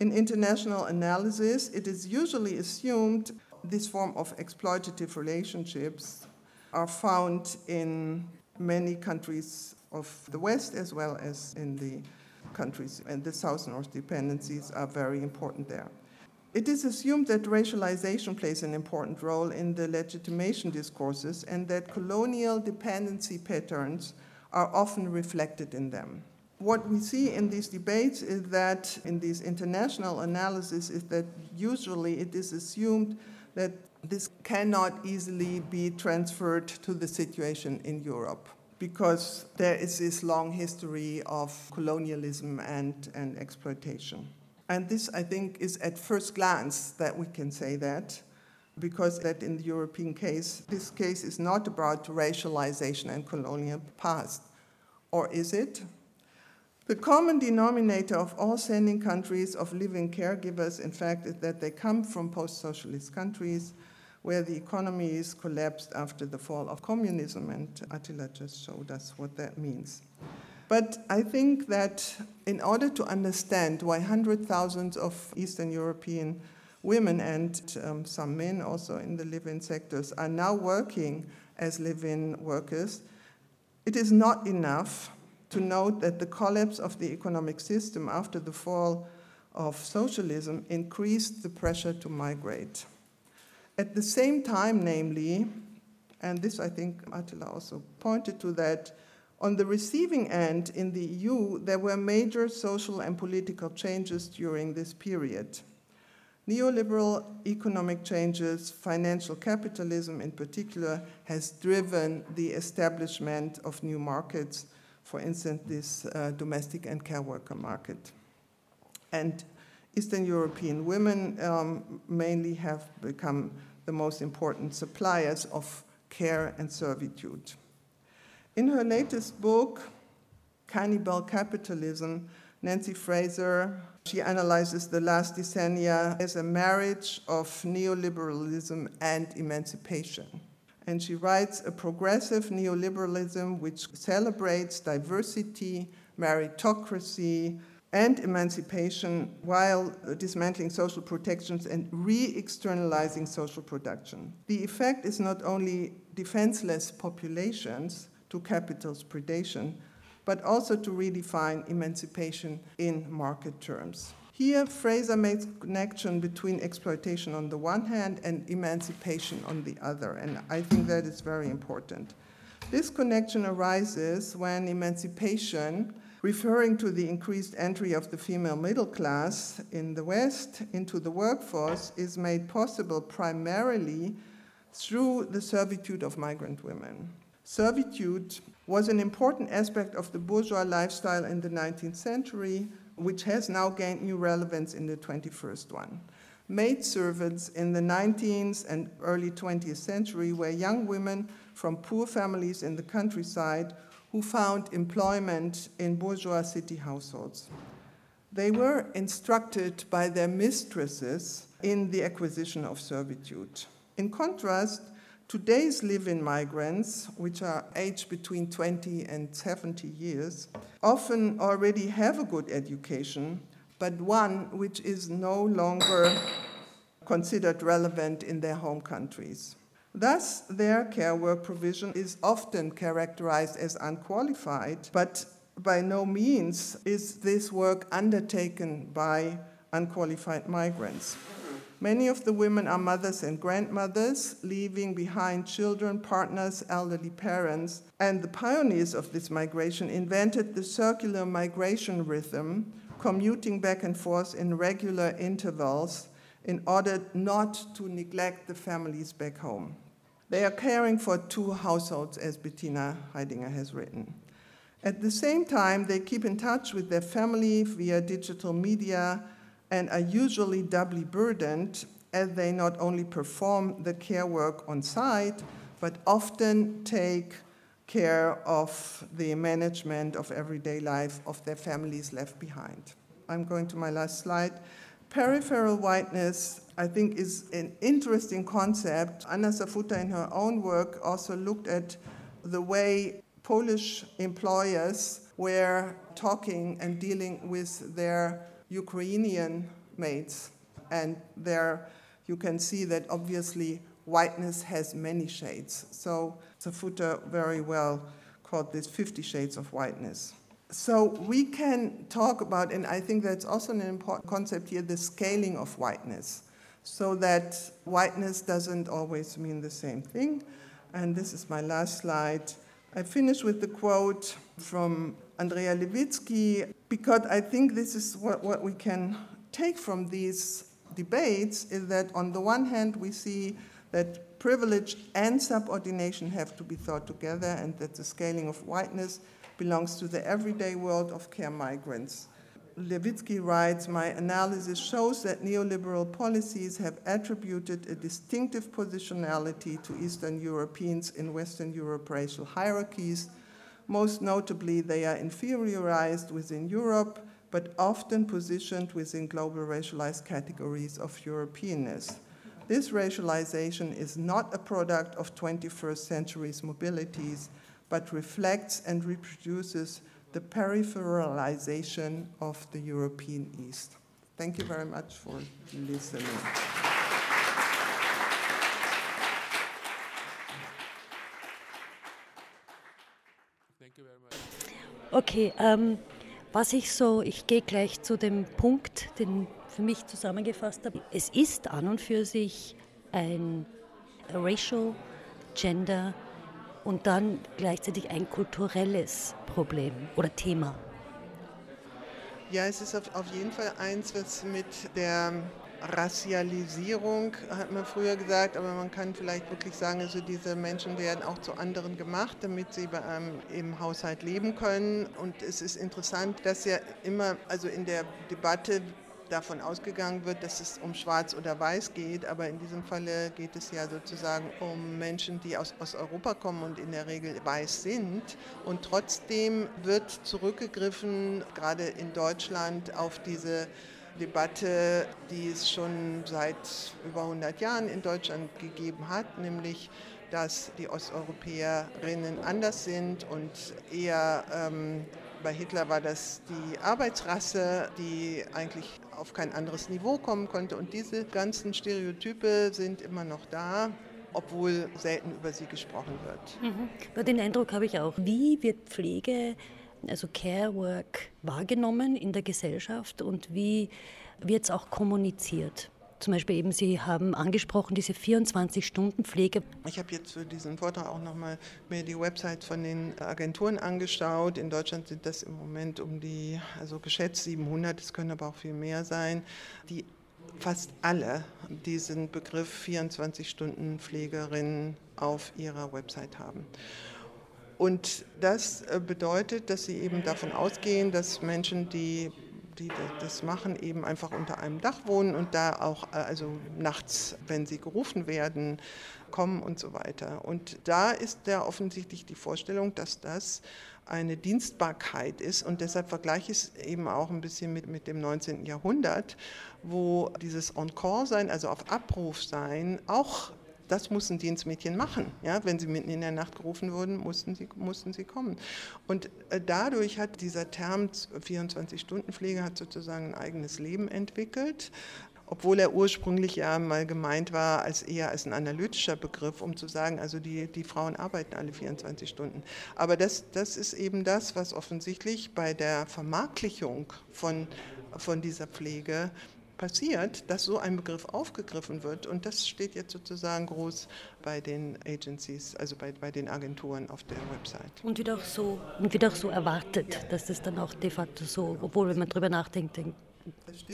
In international analysis, it is usually assumed this form of exploitative relationships are found in many countries of the West as well as in the countries, and the South North dependencies are very important there. It is assumed that racialization plays an important role in the legitimation discourses and that colonial dependency patterns are often reflected in them. What we see in these debates is that, in these international analyses, is that usually it is assumed that this cannot easily be transferred to the situation in Europe because there is this long history of colonialism and, and exploitation. And this, I think, is at first glance that we can say that, because that in the European case, this case is not about racialization and colonial past. Or is it? The common denominator of all sending countries of live-in caregivers, in fact, is that they come from post socialist countries where the economy is collapsed after the fall of communism, and Attila just showed us what that means. But I think that in order to understand why hundred thousands of Eastern European women and um, some men also in the live in sectors are now working as live in workers, it is not enough to note that the collapse of the economic system after the fall of socialism increased the pressure to migrate. At the same time, namely, and this I think Attila also pointed to that, on the receiving end in the EU, there were major social and political changes during this period. Neoliberal economic changes, financial capitalism in particular, has driven the establishment of new markets, for instance, this uh, domestic and care worker market. And Eastern European women um, mainly have become the most important suppliers of care and servitude. In her latest book, Cannibal Capitalism, Nancy Fraser, she analyzes the last decennia as a marriage of neoliberalism and emancipation. And she writes a progressive neoliberalism which celebrates diversity, meritocracy, and emancipation while uh, dismantling social protections and re externalizing social production. The effect is not only defenseless populations, to capital's predation, but also to redefine emancipation in market terms. Here, Fraser makes connection between exploitation on the one hand and emancipation on the other, and I think that is very important. This connection arises when emancipation, referring to the increased entry of the female middle class in the West into the workforce, is made possible primarily through the servitude of migrant women. Servitude was an important aspect of the bourgeois lifestyle in the 19th century, which has now gained new relevance in the 21st one. Maid servants in the 19th and early 20th century were young women from poor families in the countryside who found employment in bourgeois city households. They were instructed by their mistresses in the acquisition of servitude. In contrast, Today's live in migrants, which are aged between 20 and 70 years, often already have a good education, but one which is no longer considered relevant in their home countries. Thus, their care work provision is often characterized as unqualified, but by no means is this work undertaken by unqualified migrants. Many of the women are mothers and grandmothers, leaving behind children, partners, elderly parents. And the pioneers of this migration invented the circular migration rhythm, commuting back and forth in regular intervals in order not to neglect the families back home. They are caring for two households, as Bettina Haidinger has written. At the same time, they keep in touch with their family via digital media and are usually doubly burdened as they not only perform the care work on site, but often take care of the management of everyday life of their families left behind. I'm going to my last slide. Peripheral whiteness, I think, is an interesting concept. Anna Safuta, in her own work, also looked at the way Polish employers were talking and dealing with their Ukrainian maids. And there you can see that obviously whiteness has many shades. So Safuta very well called this 50 shades of whiteness. So we can talk about, and I think that's also an important concept here, the scaling of whiteness. So that whiteness doesn't always mean the same thing. And this is my last slide. I finish with the quote from Andrea Levitsky, because I think this is what, what we can take from these debates is that on the one hand, we see that privilege and subordination have to be thought together, and that the scaling of whiteness belongs to the everyday world of care migrants. Levitsky writes, my analysis shows that neoliberal policies have attributed a distinctive positionality to Eastern Europeans in Western Europe racial hierarchies. Most notably, they are inferiorized within Europe, but often positioned within global racialized categories of Europeanness. This racialization is not a product of 21st century's mobilities, but reflects and reproduces the peripheralization of the European East. Thank you very much for listening. Okay, ähm, was ich so, ich gehe gleich zu dem Punkt, den für mich zusammengefasst habe. Es ist an und für sich ein Racial, Gender, und dann gleichzeitig ein kulturelles Problem oder Thema. Ja, es ist auf, auf jeden Fall eins, was mit der Racialisierung, hat man früher gesagt, aber man kann vielleicht wirklich sagen, also diese Menschen werden auch zu anderen gemacht, damit sie bei einem, im Haushalt leben können. Und es ist interessant, dass ja immer, also in der Debatte davon ausgegangen wird, dass es um Schwarz oder Weiß geht, aber in diesem Falle geht es ja sozusagen um Menschen, die aus, aus Europa kommen und in der Regel weiß sind. Und trotzdem wird zurückgegriffen, gerade in Deutschland, auf diese Debatte, die es schon seit über 100 Jahren in Deutschland gegeben hat, nämlich dass die Osteuropäerinnen anders sind und eher ähm, bei Hitler war das die Arbeitsrasse, die eigentlich auf kein anderes Niveau kommen konnte. Und diese ganzen Stereotype sind immer noch da obwohl selten über sie gesprochen wird. Mhm. Den Eindruck habe ich auch. Wie wird Pflege, also Care Work, wahrgenommen in der Gesellschaft und wie wird es auch kommuniziert? Zum Beispiel eben, Sie haben angesprochen, diese 24-Stunden-Pflege. Ich habe jetzt für diesen Vortrag auch nochmal mir die Website von den Agenturen angeschaut. In Deutschland sind das im Moment um die, also geschätzt 700, es können aber auch viel mehr sein, die fast alle diesen Begriff 24-Stunden-Pflegerin auf ihrer Website haben. Und das äh, bedeutet, dass sie eben davon ausgehen, dass Menschen, die die das machen, eben einfach unter einem Dach wohnen und da auch, äh, also nachts, wenn sie gerufen werden, kommen und so weiter. Und da ist ja offensichtlich die Vorstellung, dass das eine Dienstbarkeit ist und deshalb vergleiche ich es eben auch ein bisschen mit, mit dem 19. Jahrhundert, wo dieses Encore-Sein, also auf Abruf sein, auch das mussten Dienstmädchen machen. Ja? Wenn sie mitten in der Nacht gerufen wurden, mussten sie, mussten sie kommen. Und äh, dadurch hat dieser Term 24-Stunden-Pflege hat sozusagen ein eigenes Leben entwickelt obwohl er ursprünglich ja mal gemeint war als eher als ein analytischer Begriff, um zu sagen, also die, die Frauen arbeiten alle 24 Stunden. Aber das, das ist eben das, was offensichtlich bei der Vermarktlichung von, von dieser Pflege passiert, dass so ein Begriff aufgegriffen wird. Und das steht jetzt sozusagen groß bei den Agencies, also bei, bei den Agenturen auf der Website. Und wird auch so, und wird auch so erwartet, dass das dann auch de facto so, obwohl wenn man darüber nachdenkt, denkt,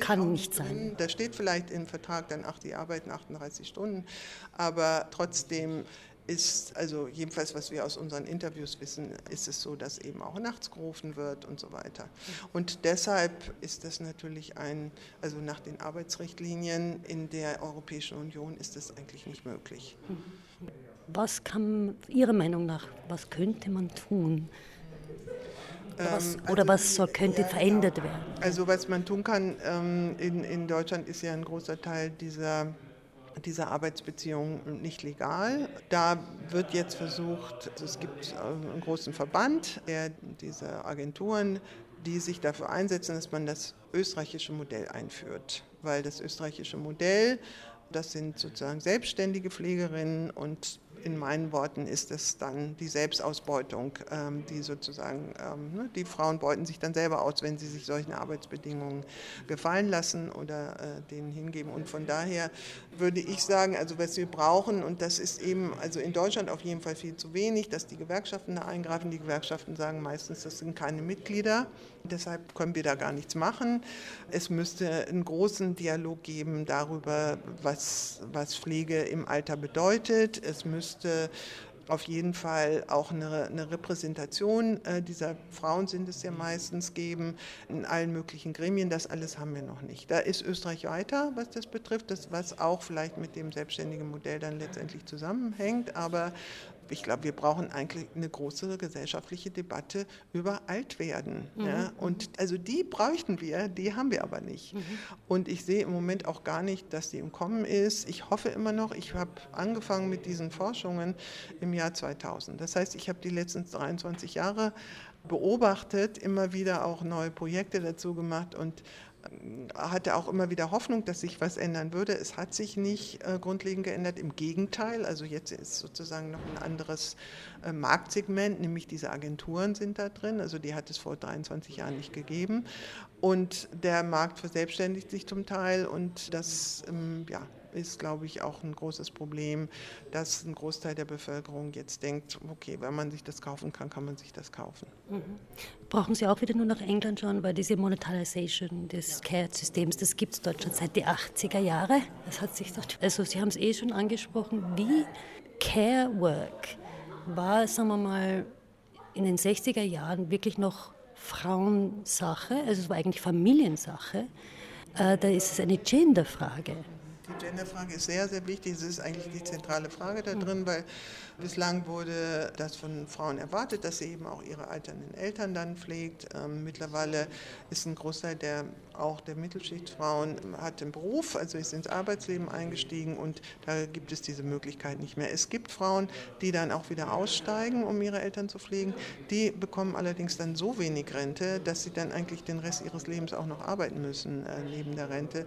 kann nicht sein. Da steht vielleicht im Vertrag dann, ach, die arbeiten 38 Stunden, aber trotzdem ist, also jedenfalls was wir aus unseren Interviews wissen, ist es so, dass eben auch nachts gerufen wird und so weiter. Und deshalb ist das natürlich ein, also nach den Arbeitsrichtlinien in der Europäischen Union ist das eigentlich nicht möglich. Was kann Ihrer Meinung nach, was könnte man tun? Oder was, ähm, oder was soll, könnte ja, verändert werden? Also was man tun kann, ähm, in, in Deutschland ist ja ein großer Teil dieser dieser Arbeitsbeziehung nicht legal. Da wird jetzt versucht, also es gibt einen großen Verband, der diese Agenturen, die sich dafür einsetzen, dass man das österreichische Modell einführt. Weil das österreichische Modell, das sind sozusagen selbstständige Pflegerinnen und in meinen Worten ist es dann die Selbstausbeutung, ähm, die sozusagen, ähm, ne, die Frauen beuten sich dann selber aus, wenn sie sich solchen Arbeitsbedingungen gefallen lassen oder äh, denen hingeben. Und von daher würde ich sagen, also was wir brauchen, und das ist eben, also in Deutschland auf jeden Fall viel zu wenig, dass die Gewerkschaften da eingreifen. Die Gewerkschaften sagen meistens, das sind keine Mitglieder, deshalb können wir da gar nichts machen. Es müsste einen großen Dialog geben darüber, was, was Pflege im Alter bedeutet. Es müsste auf jeden Fall auch eine, eine Repräsentation äh, dieser Frauen sind es ja meistens geben in allen möglichen Gremien. Das alles haben wir noch nicht. Da ist Österreich weiter, was das betrifft, das, was auch vielleicht mit dem selbstständigen Modell dann letztendlich zusammenhängt. Aber ich glaube, wir brauchen eigentlich eine große gesellschaftliche Debatte über Altwerden. Mhm. Ja? Und also die bräuchten wir, die haben wir aber nicht. Mhm. Und ich sehe im Moment auch gar nicht, dass die im Kommen ist. Ich hoffe immer noch, ich habe angefangen mit diesen Forschungen im Jahr 2000. Das heißt, ich habe die letzten 23 Jahre beobachtet, immer wieder auch neue Projekte dazu gemacht und hatte auch immer wieder Hoffnung, dass sich was ändern würde. Es hat sich nicht äh, grundlegend geändert. Im Gegenteil, also jetzt ist sozusagen noch ein anderes äh, Marktsegment, nämlich diese Agenturen sind da drin. Also die hat es vor 23 Jahren nicht gegeben. Und der Markt verselbstständigt sich zum Teil und das, ähm, ja, ist, glaube ich, auch ein großes Problem, dass ein Großteil der Bevölkerung jetzt denkt, okay, wenn man sich das kaufen kann, kann man sich das kaufen. Mhm. Brauchen Sie auch wieder nur nach England schauen, weil diese Monetarisation des Care-Systems, das gibt es dort schon seit den 80er Jahren. Das hat sich dort, also Sie haben es eh schon angesprochen, wie Care Work war, sagen wir mal, in den 60er Jahren wirklich noch Frauensache, also es war eigentlich Familiensache. Äh, da ist es eine Genderfrage. Die Genderfrage ist sehr, sehr wichtig. Es ist eigentlich die zentrale Frage da drin, weil bislang wurde das von Frauen erwartet, dass sie eben auch ihre alternden Eltern dann pflegt. Ähm, mittlerweile ist ein Großteil der auch der Mittelschichtsfrauen hat den Beruf, also ist ins Arbeitsleben eingestiegen und da gibt es diese Möglichkeit nicht mehr. Es gibt Frauen, die dann auch wieder aussteigen, um ihre Eltern zu pflegen. Die bekommen allerdings dann so wenig Rente, dass sie dann eigentlich den Rest ihres Lebens auch noch arbeiten müssen äh, neben der Rente.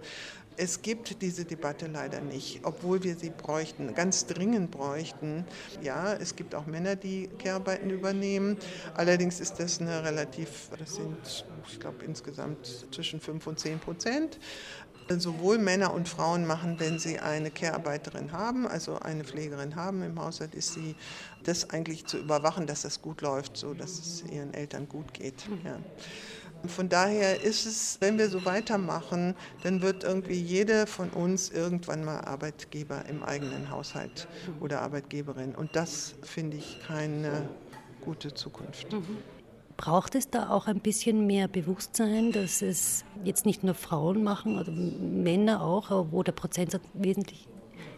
Es gibt diese Debatte leider nicht, obwohl wir sie bräuchten, ganz dringend bräuchten. Ja, es gibt auch Männer, die Kehrarbeiten übernehmen. Allerdings ist das eine relativ, das sind, ich glaube, insgesamt zwischen 5 und 10 Prozent. Sowohl Männer und Frauen machen, wenn sie eine Kehrarbeiterin haben, also eine Pflegerin haben im Haushalt, ist sie das eigentlich zu überwachen, dass das gut läuft, so dass es ihren Eltern gut geht. Ja. Von daher ist es, wenn wir so weitermachen, dann wird irgendwie jede von uns irgendwann mal Arbeitgeber im eigenen Haushalt oder Arbeitgeberin. Und das finde ich keine gute Zukunft. Mhm. Braucht es da auch ein bisschen mehr Bewusstsein, dass es jetzt nicht nur Frauen machen oder Männer auch, wo der Prozentsatz wesentlich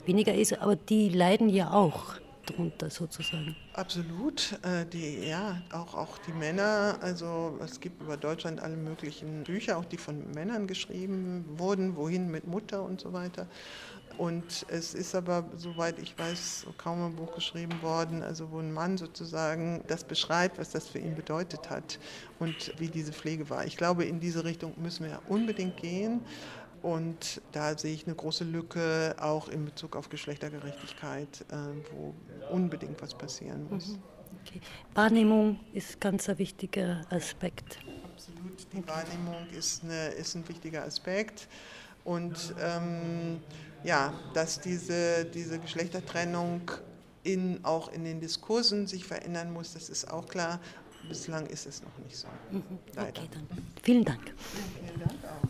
weniger ist, aber die leiden ja auch drunter sozusagen. Absolut. Äh, die, ja, auch, auch die Männer, also es gibt über Deutschland alle möglichen Bücher, auch die von Männern geschrieben wurden, wohin mit Mutter und so weiter. Und es ist aber, soweit ich weiß, kaum ein Buch geschrieben worden, also wo ein Mann sozusagen das beschreibt, was das für ihn bedeutet hat und wie diese Pflege war. Ich glaube, in diese Richtung müssen wir unbedingt gehen. Und da sehe ich eine große Lücke auch in Bezug auf Geschlechtergerechtigkeit, äh, wo unbedingt was passieren muss. Mhm. Okay. Wahrnehmung ist ganz ein wichtiger Aspekt. Absolut, die. Wahrnehmung ist, eine, ist ein wichtiger Aspekt. Und ähm, ja, dass diese, diese Geschlechtertrennung in, auch in den Diskursen sich verändern muss, das ist auch klar. Bislang ist es noch nicht so. Mhm. Okay, dann. Vielen Dank. vielen Dank auch.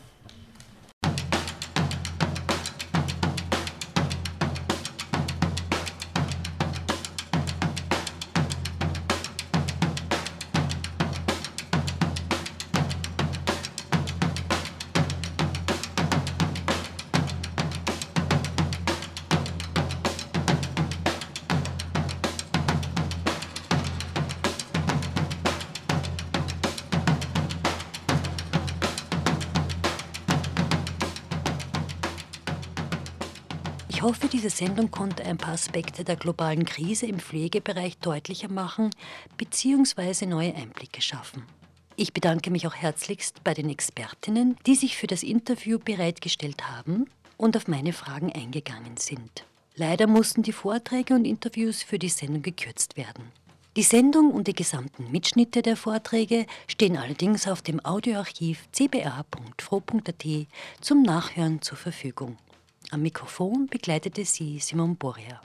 Hoffe, diese Sendung konnte ein paar Aspekte der globalen Krise im Pflegebereich deutlicher machen bzw. neue Einblicke schaffen. Ich bedanke mich auch herzlichst bei den Expertinnen, die sich für das Interview bereitgestellt haben und auf meine Fragen eingegangen sind. Leider mussten die Vorträge und Interviews für die Sendung gekürzt werden. Die Sendung und die gesamten Mitschnitte der Vorträge stehen allerdings auf dem Audioarchiv cba.fro.at zum Nachhören zur Verfügung. Am Mikrofon begleitete sie Simon Boria.